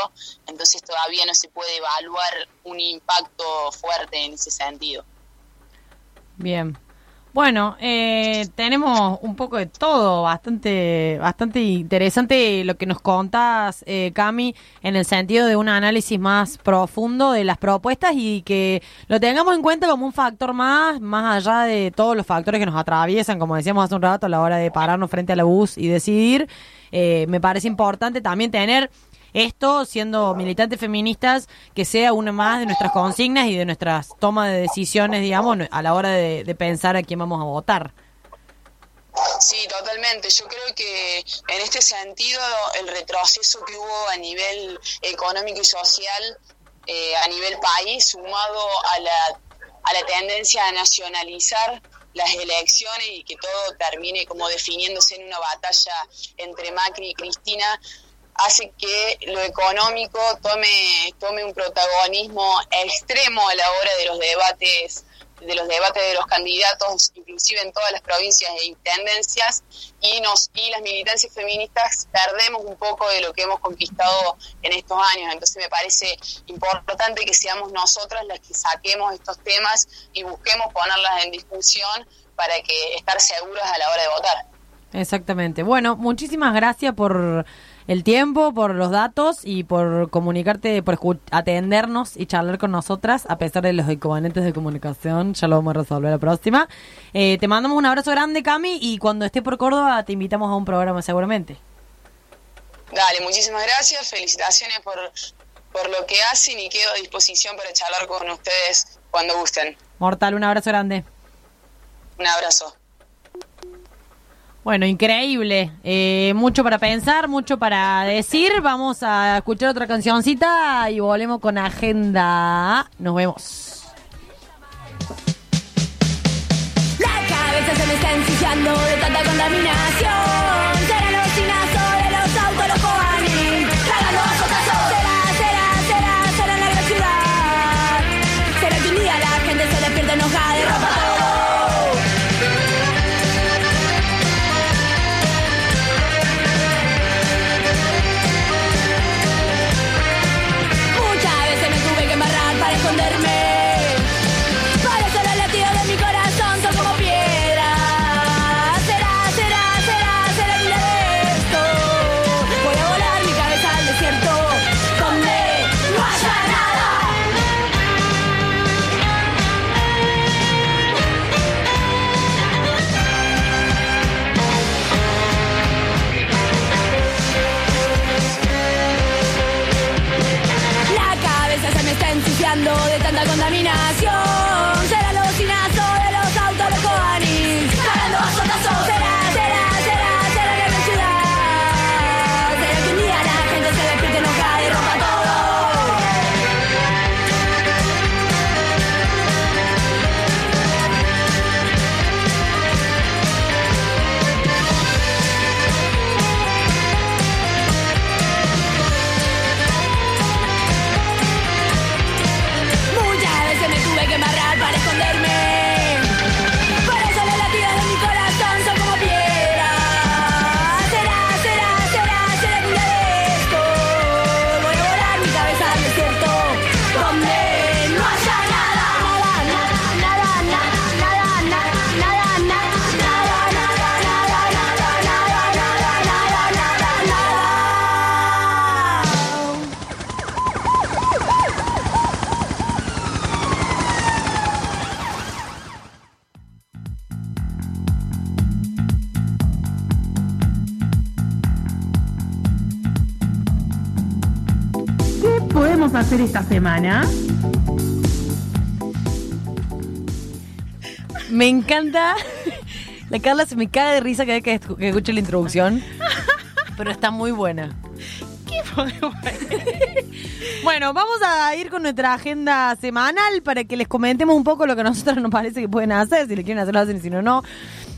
Speaker 5: entonces todavía no se puede evaluar un impacto fuerte en ese sentido.
Speaker 3: Bien. Bueno, eh, tenemos un poco de todo, bastante, bastante interesante lo que nos contás, eh, Cami, en el sentido de un análisis más profundo de las propuestas y que lo tengamos en cuenta como un factor más, más allá de todos los factores que nos atraviesan, como decíamos hace un rato, a la hora de pararnos frente a la bus y decidir. Eh, me parece importante también tener esto, siendo militantes feministas, que sea una más de nuestras consignas y de nuestras tomas de decisiones, digamos, a la hora de, de pensar a quién vamos a votar.
Speaker 5: Sí, totalmente. Yo creo que en este sentido el retroceso que hubo a nivel económico y social, eh, a nivel país, sumado a la, a la tendencia a nacionalizar las elecciones y que todo termine como definiéndose en una batalla entre Macri y Cristina, hace que lo económico tome, tome un protagonismo extremo a la hora de los debates de los debates de los candidatos, inclusive en todas las provincias e intendencias, y nos y las militancias feministas perdemos un poco de lo que hemos conquistado en estos años. Entonces me parece importante que seamos nosotras las que saquemos estos temas y busquemos ponerlas en discusión para que estar seguras a la hora de votar.
Speaker 3: Exactamente. Bueno, muchísimas gracias por el tiempo, por los datos y por comunicarte, por atendernos y charlar con nosotras, a pesar de los inconvenientes de comunicación. Ya lo vamos a resolver la próxima. Eh, te mandamos un abrazo grande, Cami, y cuando esté por Córdoba te invitamos a un programa seguramente.
Speaker 5: Dale, muchísimas gracias, felicitaciones por, por lo que hacen y quedo a disposición para charlar con ustedes cuando gusten.
Speaker 3: Mortal, un abrazo grande.
Speaker 5: Un abrazo.
Speaker 3: Bueno, increíble. Eh, mucho para pensar, mucho para decir. Vamos a escuchar otra cancioncita y volvemos con agenda. Nos vemos.
Speaker 6: La cabeza se me está ensuciando de tanta contaminación. Contaminación.
Speaker 2: Hacer esta semana?
Speaker 3: Me encanta. La Carla se me cae de risa cada vez que, escu- que escucho la introducción. Pero está muy buena.
Speaker 2: ¿Qué podemos
Speaker 3: Bueno, vamos a ir con nuestra agenda semanal para que les comentemos un poco lo que a nosotros nos parece que pueden hacer. Si le quieren hacer, lo hacen, y si no, no.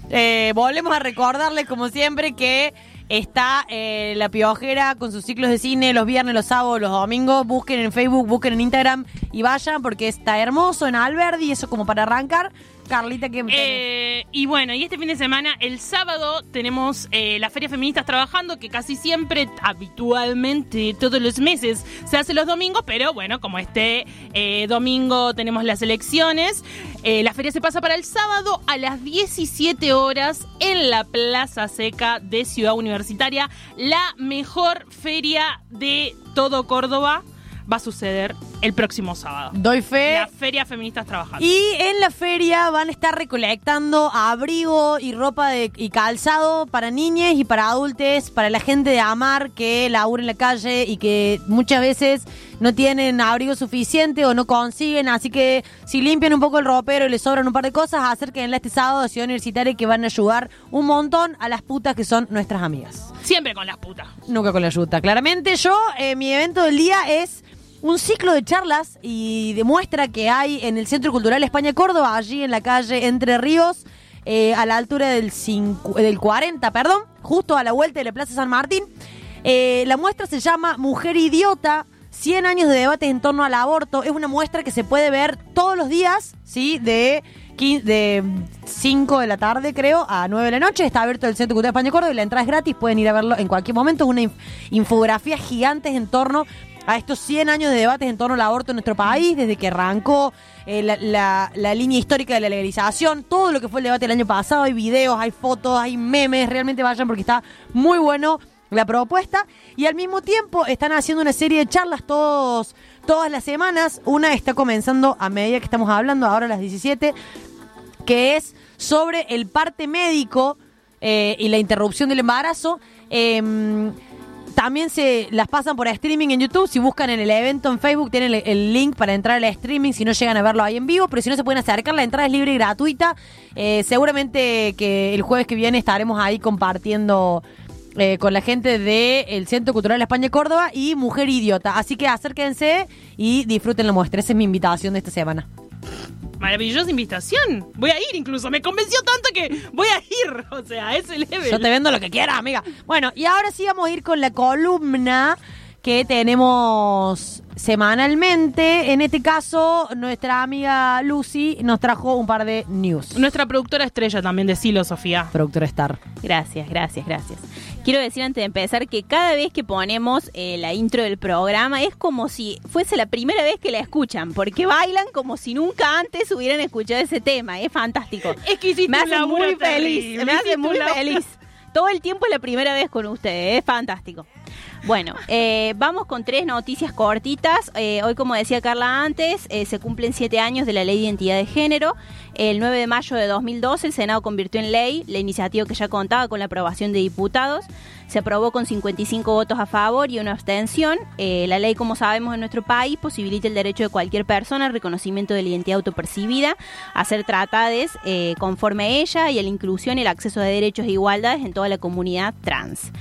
Speaker 3: Eh, volvemos a recordarles, como siempre, que está eh, La Piojera con sus ciclos de cine los viernes, los sábados, los domingos. Busquen en Facebook, busquen en Instagram y vayan porque está hermoso en Alberdi. Eso como para arrancar. Carlita, ¿qué
Speaker 2: Eh, y bueno, y este fin de semana, el sábado, tenemos eh, la Feria Feministas trabajando, que casi siempre, habitualmente, todos los meses, se hace los domingos, pero bueno, como este eh, domingo tenemos las elecciones, eh, la feria se pasa para el sábado a las 17 horas en la Plaza Seca de Ciudad Universitaria, la mejor feria de todo Córdoba. Va a suceder el próximo sábado.
Speaker 3: Doy fe.
Speaker 2: La Feria Feministas trabajando.
Speaker 3: Y en la feria van a estar recolectando abrigo y ropa de, y calzado para niñas y para adultos, para la gente de Amar que labura en la calle y que muchas veces no tienen abrigo suficiente o no consiguen. Así que si limpian un poco el ropero y les sobran un par de cosas, acérquenla este sábado a Ciudad Universitaria que van a ayudar un montón a las putas que son nuestras amigas.
Speaker 2: Siempre con las putas.
Speaker 3: Nunca con la ayuda. Claramente yo, eh, mi evento del día es un ciclo de charlas y demuestra que hay en el Centro Cultural España Córdoba, allí en la calle Entre Ríos, eh, a la altura del, cincu- del 40, perdón, justo a la vuelta de la Plaza San Martín. Eh, la muestra se llama Mujer Idiota. 100 años de debate en torno al aborto. Es una muestra que se puede ver todos los días, ¿sí? De, quin- de 5 de la tarde, creo, a 9 de la noche. Está abierto el Centro Cultural España Córdoba y la entrada es gratis. Pueden ir a verlo en cualquier momento. Es una inf- infografía gigante en torno a estos 100 años de debates en torno al aborto en nuestro país, desde que arrancó eh, la, línea histórica de la legalización, todo lo que fue el debate el año pasado, hay videos, hay fotos, hay memes, realmente vayan porque está muy bueno la propuesta y al mismo tiempo están haciendo una serie de charlas todos, todas las semanas, una está comenzando a medida que estamos hablando, ahora a las 17, que es sobre el parte médico eh, y la interrupción del embarazo. Em, también se las pasan por streaming en YouTube. Si buscan en el evento en Facebook, tienen el, link para entrar al streaming si no llegan a verlo ahí en vivo. Pero si no se pueden acercar, la entrada es libre y gratuita. Eh, seguramente que el jueves que viene estaremos ahí compartiendo eh, con la gente del Centro Cultural España Córdoba y Mujer Idiota. Así que acérquense y disfruten la muestra. Esa es mi invitación de esta semana.
Speaker 2: Maravillosa invitación. Voy a ir incluso. Me convenció tanto que voy a ir. O sea, a ese level.
Speaker 3: Yo te vendo lo que quieras, amiga. Bueno, y ahora sí vamos a ir con la columna que tenemos semanalmente. En este caso, nuestra amiga Lucy nos trajo un par de news.
Speaker 2: Nuestra productora estrella también, decilo, Sofía.
Speaker 3: Productora Star.
Speaker 7: Gracias, gracias, gracias. Quiero decir antes de empezar que cada vez que ponemos eh, la intro del programa es como si fuese la primera vez que la escuchan, porque bailan como si nunca antes hubieran escuchado ese tema. Es fantástico.
Speaker 2: Es que hiciste
Speaker 7: me hace muy
Speaker 2: terrible,
Speaker 7: feliz, me hace muy feliz. Todo el tiempo es la primera vez con ustedes, es fantástico. Bueno, eh, vamos con tres noticias cortitas. Eh, hoy, como decía Carla antes, eh, se cumplen siete años de la Ley de Identidad de Género. El 9 de mayo de 2012 el Senado convirtió en ley la iniciativa que ya contaba con la aprobación de diputados. Se aprobó con 55 votos a favor y una abstención. Eh, la ley, como sabemos, en nuestro país posibilita el derecho de cualquier persona al reconocimiento de la identidad autopercibida, a ser tratadas eh, conforme a ella y a la inclusión y el acceso de derechos e igualdades en toda la comunidad trans.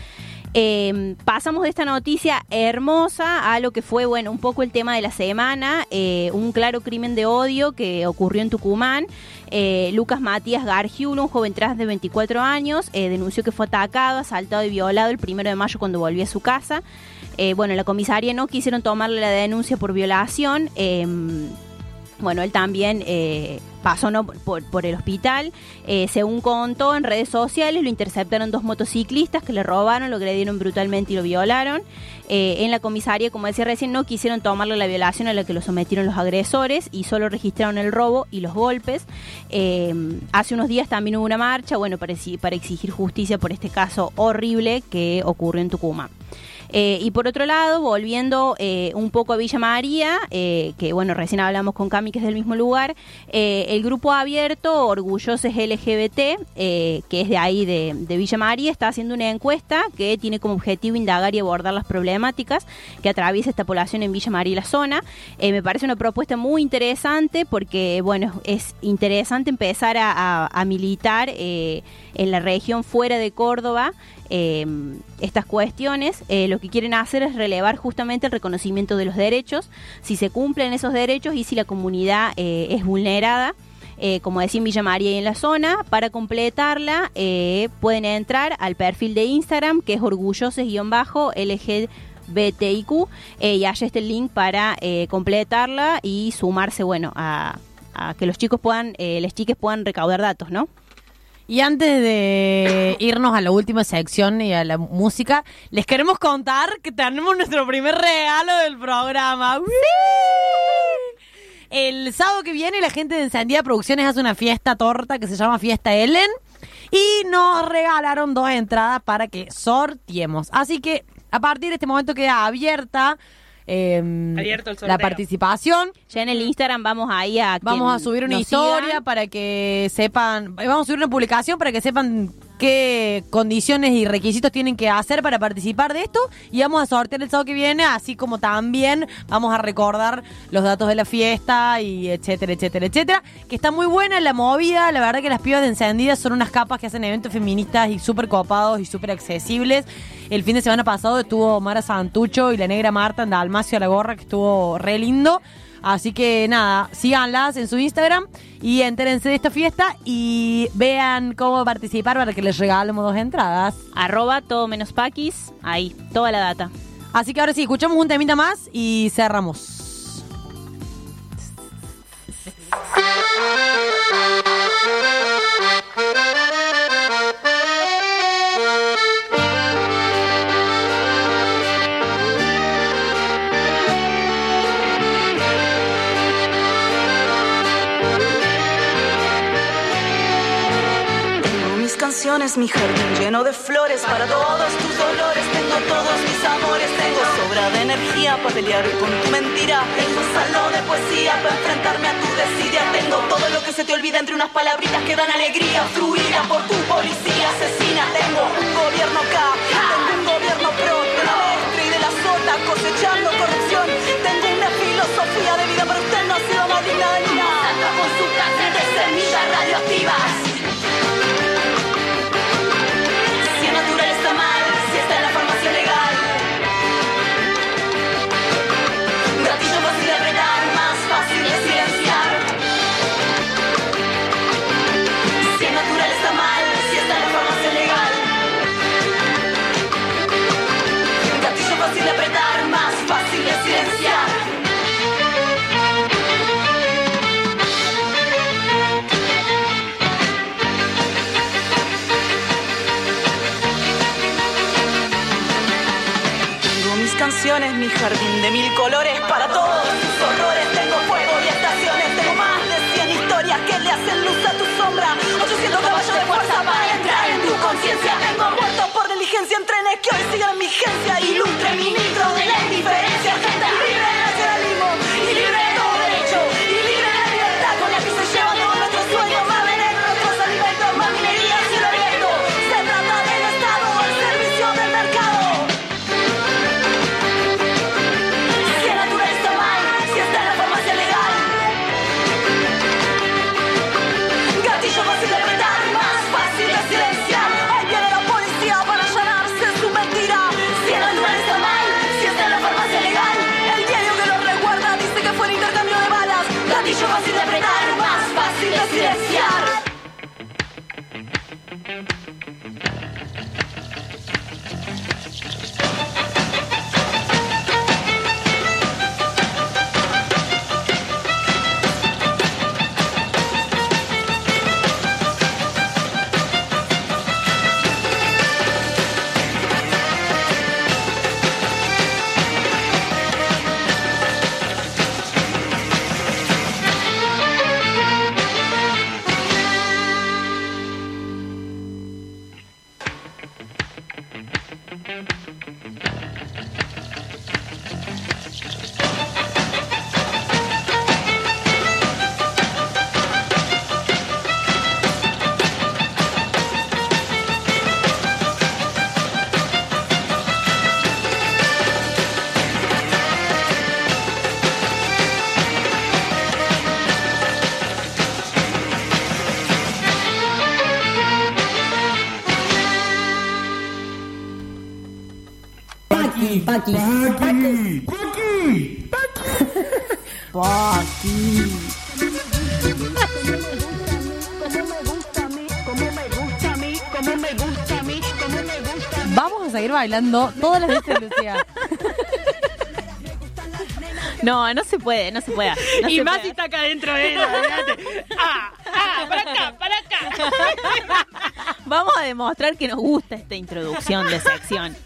Speaker 7: Eh, pasamos de esta noticia hermosa a lo que fue, bueno, un poco el tema de la semana, eh, un claro crimen de odio que ocurrió en Tucumán. Eh, Lucas Matías Gargiulo, un joven trans de 24 años, eh, denunció que fue atacado, asaltado y violado el primero de mayo cuando volvió a su casa. Bueno, en la comisaría no quisieron tomarle la denuncia por violación. Bueno, él también eh, pasó por, el hospital. Eh, según contó en redes sociales, lo interceptaron dos motociclistas que le robaron, lo agredieron brutalmente y lo violaron. Eh, en la comisaría, como decía recién, no quisieron tomarle la violación a la que lo sometieron los agresores y solo registraron el robo y los golpes. Hace unos días también hubo una marcha, bueno, para, para exigir justicia por este caso horrible que ocurrió en Tucumán. Eh, y por otro lado, volviendo eh, un poco a Villa María, eh, que bueno, recién hablamos con Cami, que es del mismo lugar, el grupo abierto Orgullosos LGBT, que es de ahí de, de Villa María, está haciendo una encuesta que tiene como objetivo indagar y abordar las problemáticas que atraviesa esta población en Villa María y la zona. Me parece una propuesta muy interesante porque, bueno, es interesante empezar a, militar en la región fuera de Córdoba estas cuestiones. Eh, lo que quieren hacer es relevar justamente el reconocimiento de los derechos, si se cumplen esos derechos y si la comunidad eh, es vulnerada. eh, como decía en Villa María y en la zona, para completarla eh, pueden entrar al perfil de Instagram que es orgullosos-LGBTIQ eh, y allá está el link para completarla y sumarse, bueno, a, que los chicos puedan, las chicas puedan recaudar datos, ¿no?
Speaker 3: Y antes de irnos a la última sección y a la música, les queremos contar que tenemos nuestro primer regalo del programa. ¡Wii! El sábado que viene la gente de Encendida Producciones hace una fiesta torta que se llama Fiesta Ellen y nos regalaron dos entradas para que sorteemos. Así que a partir de este momento queda abierta eh,
Speaker 2: Abierto el
Speaker 3: la participación.
Speaker 7: Ya en el Instagram vamos ahí a
Speaker 3: Vamos a subir una historia para que sepan, eh, vamos a subir una publicación para que sepan qué condiciones y requisitos tienen que hacer para participar de esto y vamos a sortear el sábado que viene, así como también vamos a recordar los datos de la fiesta y etcétera, etcétera, etcétera, que está muy buena la movida, la verdad que las pibas de encendidas son unas capas que hacen eventos feministas y súper copados y súper accesibles. El fin de semana pasado estuvo Mara Santucho y la negra Marta en Dalmacio a la gorra, que estuvo re lindo. Así que nada, síganlas en su Instagram y entérense de esta fiesta y vean cómo participar para que les regalemos dos entradas.
Speaker 7: Arroba todo menos paquis, ahí, toda la data.
Speaker 3: Así que ahora sí, escuchamos un temita más y cerramos.
Speaker 4: canciones, mi jardín lleno de flores para todos tus dolores. Tengo todos mis amores, tengo sobra de energía para pelear con tu mentira. Tengo salón de poesía para enfrentarme a tu desidia. Tengo todo lo que se te olvida entre unas palabritas que dan alegría. Fluida por tu policía asesina. Tengo un gobierno acá, tengo un gobierno pro de la maestra y de la sota cosechando corrupción. Tengo una filosofía de vida, pero usted no ha sido maligna de nada. Salta con su cáncer de semillas radioactivas. Canciones, mi jardín de mil colores para todos tus horrores. Tengo fuego y estaciones, tengo más de 100 historias que le hacen luz a tu sombra. 800 caballos de fuerza para entrar en tu conciencia. Tengo muertos por diligencia en trenes que hoy siguen en vigencia. Ilustre ministro de la indiferencia.
Speaker 8: Gusta a mí.
Speaker 3: Vamos a seguir bailando todas las veces, Lucía.
Speaker 7: No, no se puede, no se puede. no
Speaker 2: y
Speaker 7: se
Speaker 2: más
Speaker 7: puede.
Speaker 2: si está acá adentro de ella, fíjate. Ah, ah, para acá, para acá.
Speaker 7: Vamos a demostrar que nos gusta esta introducción de sección.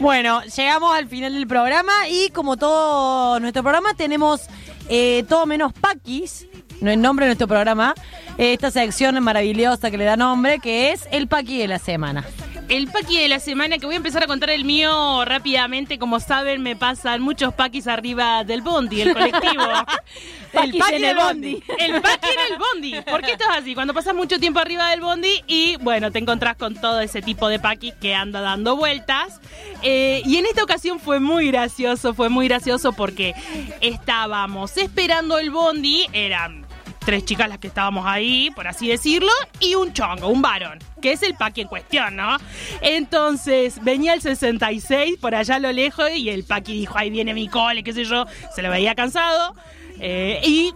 Speaker 3: Bueno, llegamos al final del programa y como todo nuestro programa tenemos eh, todo menos paquis, no el nombre de nuestro programa, eh, esta sección maravillosa que le da nombre, que es el paqui de la semana.
Speaker 2: El paqui de la semana, que voy a empezar a contar el mío rápidamente. Como saben, me pasan muchos paquis arriba del bondi, el colectivo.
Speaker 7: Paquis
Speaker 2: paqui
Speaker 7: en el bondi.
Speaker 2: El paqui en el bondi. Porque esto es así, cuando pasas mucho tiempo arriba del bondi y, bueno, te encontrás con todo ese tipo de paquis que anda dando vueltas. Eh, y en esta ocasión fue muy gracioso, fue muy gracioso porque estábamos esperando el bondi, eran tres chicas las que estábamos ahí, por así decirlo, y un chongo, un varón, que es el paqui en cuestión, ¿no? Entonces, venía el 66 por allá a lo lejos y el paqui dijo, ahí viene mi cole, qué sé yo, se lo veía cansado, eh, y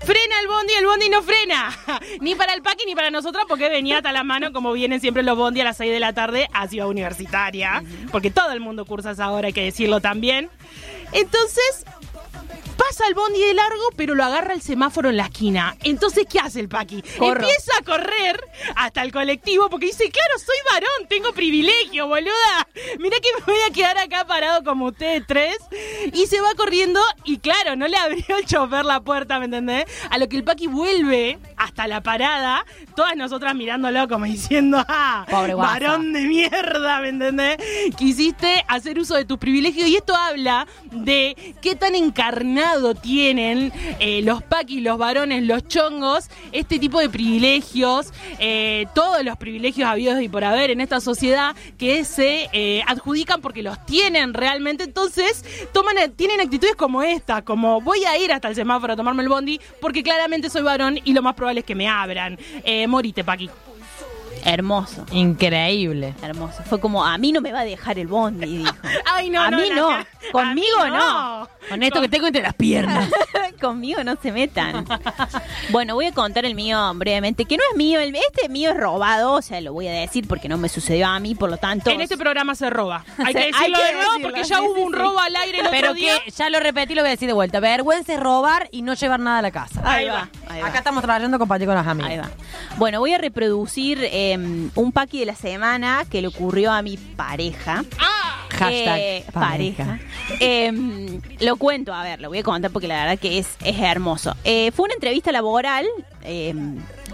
Speaker 2: frena el bondi, el bondi no frena, ni para el paqui ni para nosotras, porque venía hasta la mano, como vienen siempre los bondi a las 6 de la tarde a Ciudad Universitaria, porque todo el mundo cursa esa hora, hay que decirlo también. Entonces, pasa el bondi de largo, pero lo agarra el semáforo en la esquina. Entonces, ¿qué hace el Paqui?
Speaker 7: Corro.
Speaker 2: Empieza a correr hasta el colectivo porque dice, claro, soy varón, tengo privilegio, boluda. Mirá que me voy a quedar acá parado como ustedes tres. Y se va corriendo y claro, no le abrió el chofer la puerta, ¿me entendés? A lo que el Paqui vuelve hasta la parada, todas nosotras mirándolo como diciendo, ah,
Speaker 3: Pobre
Speaker 2: varón de mierda, ¿me entendés? Quisiste hacer uso de tus privilegios y esto habla de qué tan encarnado tienen eh, los paquis, los varones, los chongos, este tipo de privilegios, eh, todos los privilegios habidos y por haber en esta sociedad que se eh, adjudican porque los tienen realmente, entonces toman, tienen actitudes como esta, como voy a ir hasta el semáforo a tomarme el bondi porque claramente soy varón y lo más probable es que me abran. Morite, Paqui.
Speaker 7: Hermoso.
Speaker 3: Increíble.
Speaker 7: Hermoso. Fue como, a mí no me va a dejar el bondi, dijo.
Speaker 2: Ay, no,
Speaker 7: A
Speaker 2: no,
Speaker 7: mí no. Conmigo
Speaker 2: mí
Speaker 7: no.
Speaker 3: Con esto que tengo entre las piernas.
Speaker 7: Conmigo no se metan. Bueno, voy a contar el mío brevemente, que no es mío, el, este mío es robado, o sea, lo voy a decir porque no me sucedió a mí, por lo tanto...
Speaker 2: En este programa se roba. Hay que decirlo
Speaker 7: hay que
Speaker 2: de nuevo
Speaker 7: decirlo,
Speaker 2: porque ya hubo un robo al aire el otro
Speaker 3: Pero
Speaker 2: día.
Speaker 3: que ya lo repetí, lo voy a decir de vuelta. Vergüenza es robar y no llevar nada a la casa.
Speaker 7: Ahí va, ahí va.
Speaker 3: Acá estamos trabajando compartir con las amigas.
Speaker 7: Ahí va. Bueno, voy a reproducir eh, un paqui de la semana que le ocurrió a mi pareja.
Speaker 3: Hashtag
Speaker 7: Eh,
Speaker 3: pareja.
Speaker 7: pareja. Eh, lo cuento, a ver, lo voy a contar porque la verdad que es, es hermoso. Eh, fue una entrevista laboral eh,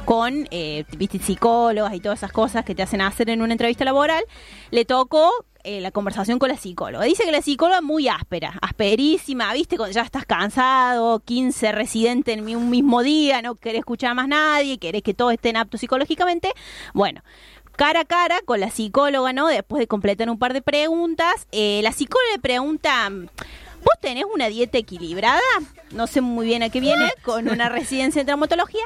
Speaker 7: con eh, viste, psicólogas y todas esas cosas que te hacen hacer en una entrevista laboral. Le tocó eh, la conversación con la psicóloga. Dice que la psicóloga es muy áspera, asperísima, viste, cuando ya estás cansado, 15 residentes en un mismo día, no querés escuchar a más nadie, querés que todos estén aptos psicológicamente. Bueno, cara a cara con la psicóloga, ¿no? Después de completar un par de preguntas, eh, la psicóloga le pregunta, ¿vos tenés una dieta equilibrada? No sé muy bien a qué viene, con una residencia en traumatología.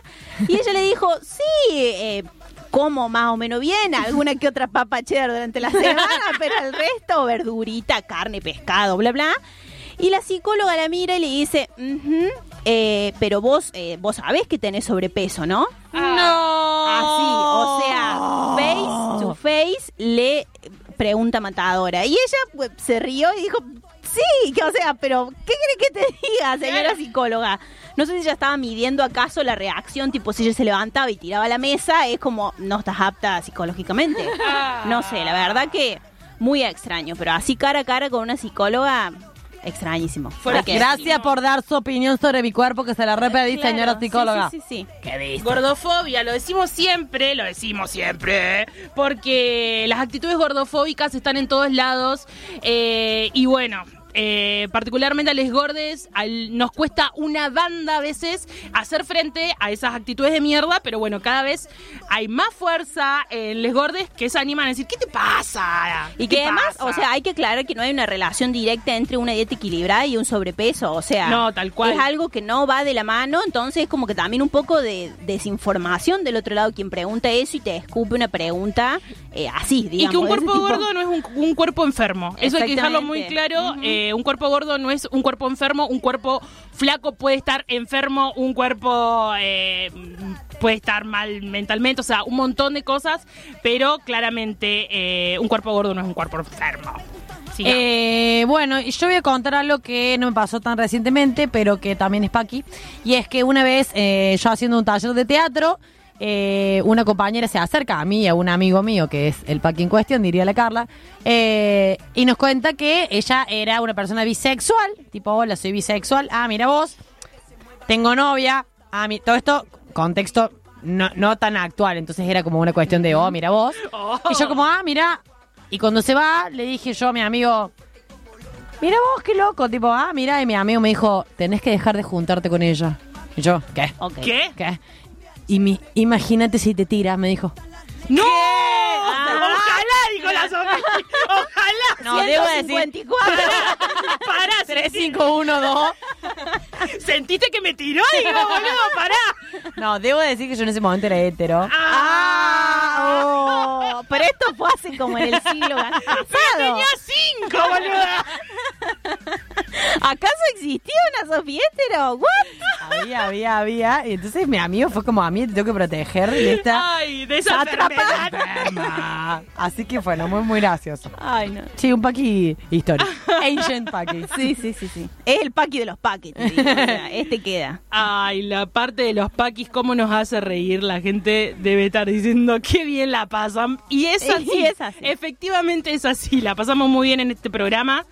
Speaker 7: Y ella le dijo, sí, eh, como más o menos bien, alguna que otra papa cheddar durante la semana, pero el resto, verdurita, carne, pescado, bla, bla. Y la psicóloga la mira y le dice, "Ujú, eh, pero vos, eh, vos sabés que tenés sobrepeso, ¿no?
Speaker 3: No.
Speaker 7: Así, o sea, face to face le pregunta matadora. Y ella pues, se rió y dijo, sí, que, o sea, pero ¿qué quiere que te diga, señora psicóloga? No sé si ella estaba midiendo acaso la reacción, tipo si ella se levantaba y tiraba la mesa, es como, no estás apta psicológicamente. No sé, la verdad que muy extraño, pero así cara a cara con una psicóloga, extrañísimo. Que
Speaker 3: Gracias por dar su opinión sobre mi cuerpo que se la repetí,
Speaker 7: Claro,
Speaker 3: señora
Speaker 7: sí,
Speaker 3: psicóloga.
Speaker 7: Sí, sí, sí.
Speaker 2: Gordofobia, lo decimos siempre, lo decimos siempre, porque las actitudes gordofóbicas están en todos lados eh, y bueno, eh, particularmente a les gordes, al- nos cuesta una banda a veces hacer frente a esas actitudes de mierda, pero bueno, cada vez hay más fuerza en les gordes que se animan a decir, ¿qué te pasa?
Speaker 7: Y
Speaker 2: ¿Qué
Speaker 7: que además,
Speaker 2: pasa?".
Speaker 7: o sea, hay que aclarar que no hay una relación directa entre una dieta equilibrada y un sobrepeso. O sea,
Speaker 2: No, tal cual.
Speaker 7: es algo que no va de la mano. Entonces, como que también un poco de desinformación del otro lado quien pregunta eso y te escupe una pregunta eh, así, digamos.
Speaker 2: y que un cuerpo gordo no es un, un cuerpo enfermo. Eso hay que dejarlo muy claro. Eh, un cuerpo gordo no es un cuerpo enfermo. Un cuerpo flaco puede estar enfermo. Un cuerpo eh, puede estar mal mentalmente. O sea, un montón de cosas. Pero claramente eh, un cuerpo gordo no es un cuerpo enfermo.
Speaker 3: Eh, bueno, yo voy a contar algo que no me pasó tan recientemente, pero que también es Paqui. Y es que una vez eh, yo haciendo un taller de teatro, eh, una compañera se acerca a mí a un amigo mío, que es el Paqui en cuestión, diría la Carla, eh, y nos cuenta que ella era una persona bisexual. Tipo, hola, soy bisexual. Ah, mira vos, tengo novia. Ah, mi- todo esto, contexto no, no tan actual. Entonces era como una cuestión de, oh, mira vos. Y yo como, ah, mira. Y cuando se va, le dije yo a mi amigo, mira vos, qué loco. Tipo, ah, mira. Y mi amigo me dijo, tenés que dejar de juntarte con ella. Y yo, ¿qué?
Speaker 2: ¿Qué?
Speaker 3: ¿Qué? Y mi, imagínate si te tiras, me dijo.
Speaker 2: ¡No!
Speaker 3: Ah.
Speaker 2: ¡Ojalá, dijo la Sofía! ¡Ojalá!
Speaker 3: No, debo decir.
Speaker 7: 154.
Speaker 2: ¡Pará!
Speaker 3: 3, 5, 1, 2.
Speaker 2: ¿Sentiste que me tiró? Digo, boludo, pará.
Speaker 3: No, debo decir que yo en ese momento era hetero.
Speaker 7: Ah, oh, pero esto fue hace como en el siglo pasado.
Speaker 2: Tenía cinco, boluda.
Speaker 7: ¿Acaso existía una Sofía hetero? ¿What?
Speaker 3: Había, había, había. Y entonces mi amigo fue como a mí, te tengo que proteger de esta
Speaker 2: Ay, de esa.
Speaker 3: Así que bueno, muy, muy gracioso.
Speaker 7: Ay, no.
Speaker 3: Sí, un paqui histórico. Ancient paqui.
Speaker 7: Sí, sí, sí, sí. Es el paqui de los paquis, te digo, o sea, este queda.
Speaker 2: Ay, la parte de los paquis, cómo nos hace reír. La gente debe estar diciendo qué bien la pasan. Y es
Speaker 7: Y
Speaker 2: así.
Speaker 7: es así.
Speaker 2: Efectivamente es así. La pasamos muy bien en este programa.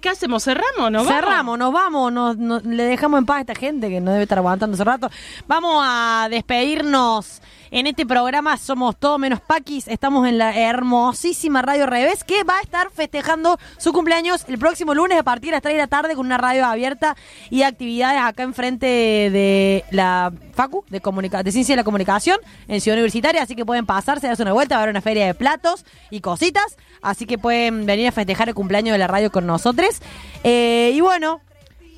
Speaker 2: ¿Qué hacemos? ¿Cerramos? ¿Nos vamos?
Speaker 3: Cerramos, nos vamos, nos, nos- le dejamos en paz a esta gente que no debe estar aguantando hace rato. Vamos a despedirnos en este programa. Somos todo menos paquis. Estamos en la hermosísima Radio Revés que va a estar festejando su cumpleaños el próximo lunes a partir de las 3 de la tarde con una radio abierta y actividades acá enfrente de la Facu de, comunica de Ciencia de la Comunicación en Ciudad Universitaria. Así que pueden pasarse, darse una vuelta, va a haber una feria de platos y cositas. Así que pueden venir a festejar el cumpleaños de la radio con nosotros. Eh, y bueno,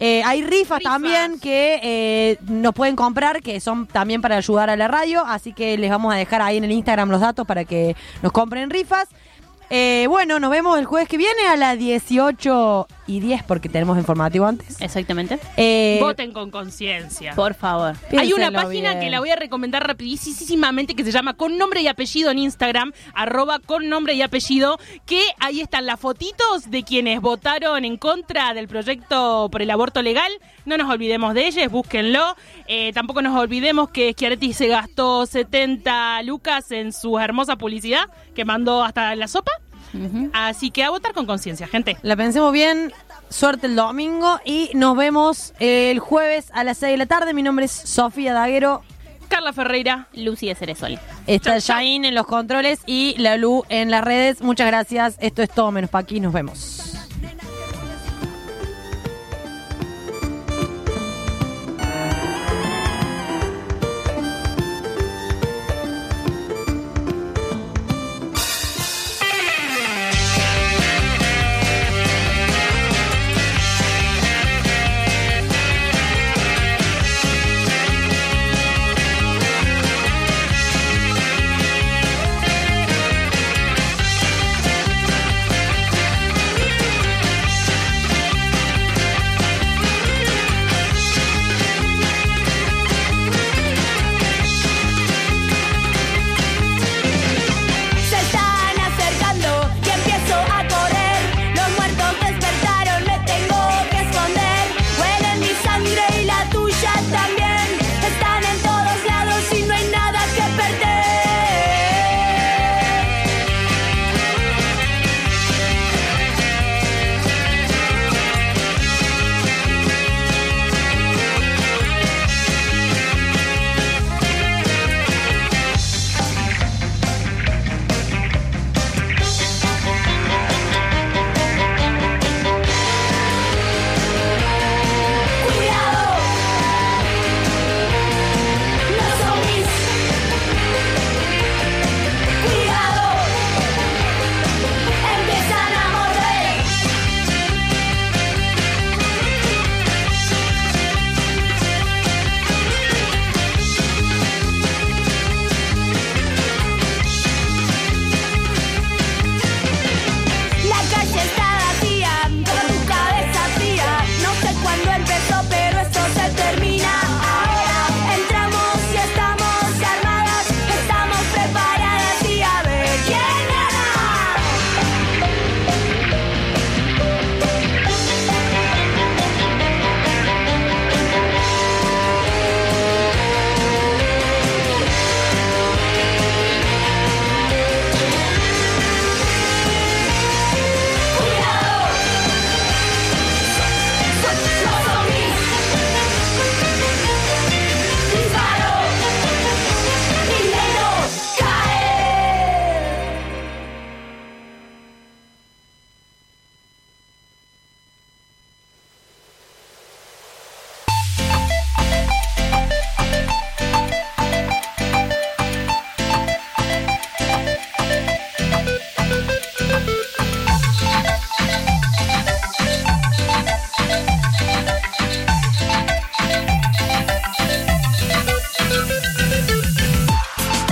Speaker 3: eh, hay rifas,
Speaker 2: Rifas.
Speaker 3: también que eh, nos pueden comprar, que son también para ayudar a la radio. Así que les vamos a dejar ahí en el Instagram los datos para que nos compren rifas. Eh, bueno, nos vemos el jueves que viene a las 18 y 10 porque tenemos informativo antes.
Speaker 7: Exactamente.
Speaker 3: Eh,
Speaker 2: Voten con conciencia.
Speaker 7: Por favor.
Speaker 2: Hay una página
Speaker 3: bien.
Speaker 2: que la voy a recomendar rapidísimamente que se llama con nombre y apellido en Instagram, arroba con nombre y apellido, que ahí están las fotitos de quienes votaron en contra del proyecto por el aborto legal. No nos olvidemos de ellos, búsquenlo. Eh, tampoco nos olvidemos que Schiaretti se gastó 70 lucas en su hermosa publicidad que mandó hasta la sopa. Así que a votar con conciencia, gente.
Speaker 3: La pensemos bien. Suerte el domingo y nos vemos el jueves a las 6 de la tarde. Mi nombre es Sofía Daguero.
Speaker 2: Carla Ferreira.
Speaker 7: Lucía Ceresoli.
Speaker 3: Está Jain en los controles y la Lu en las redes. Muchas gracias. Esto es todo menos pa' aquí. Nos vemos.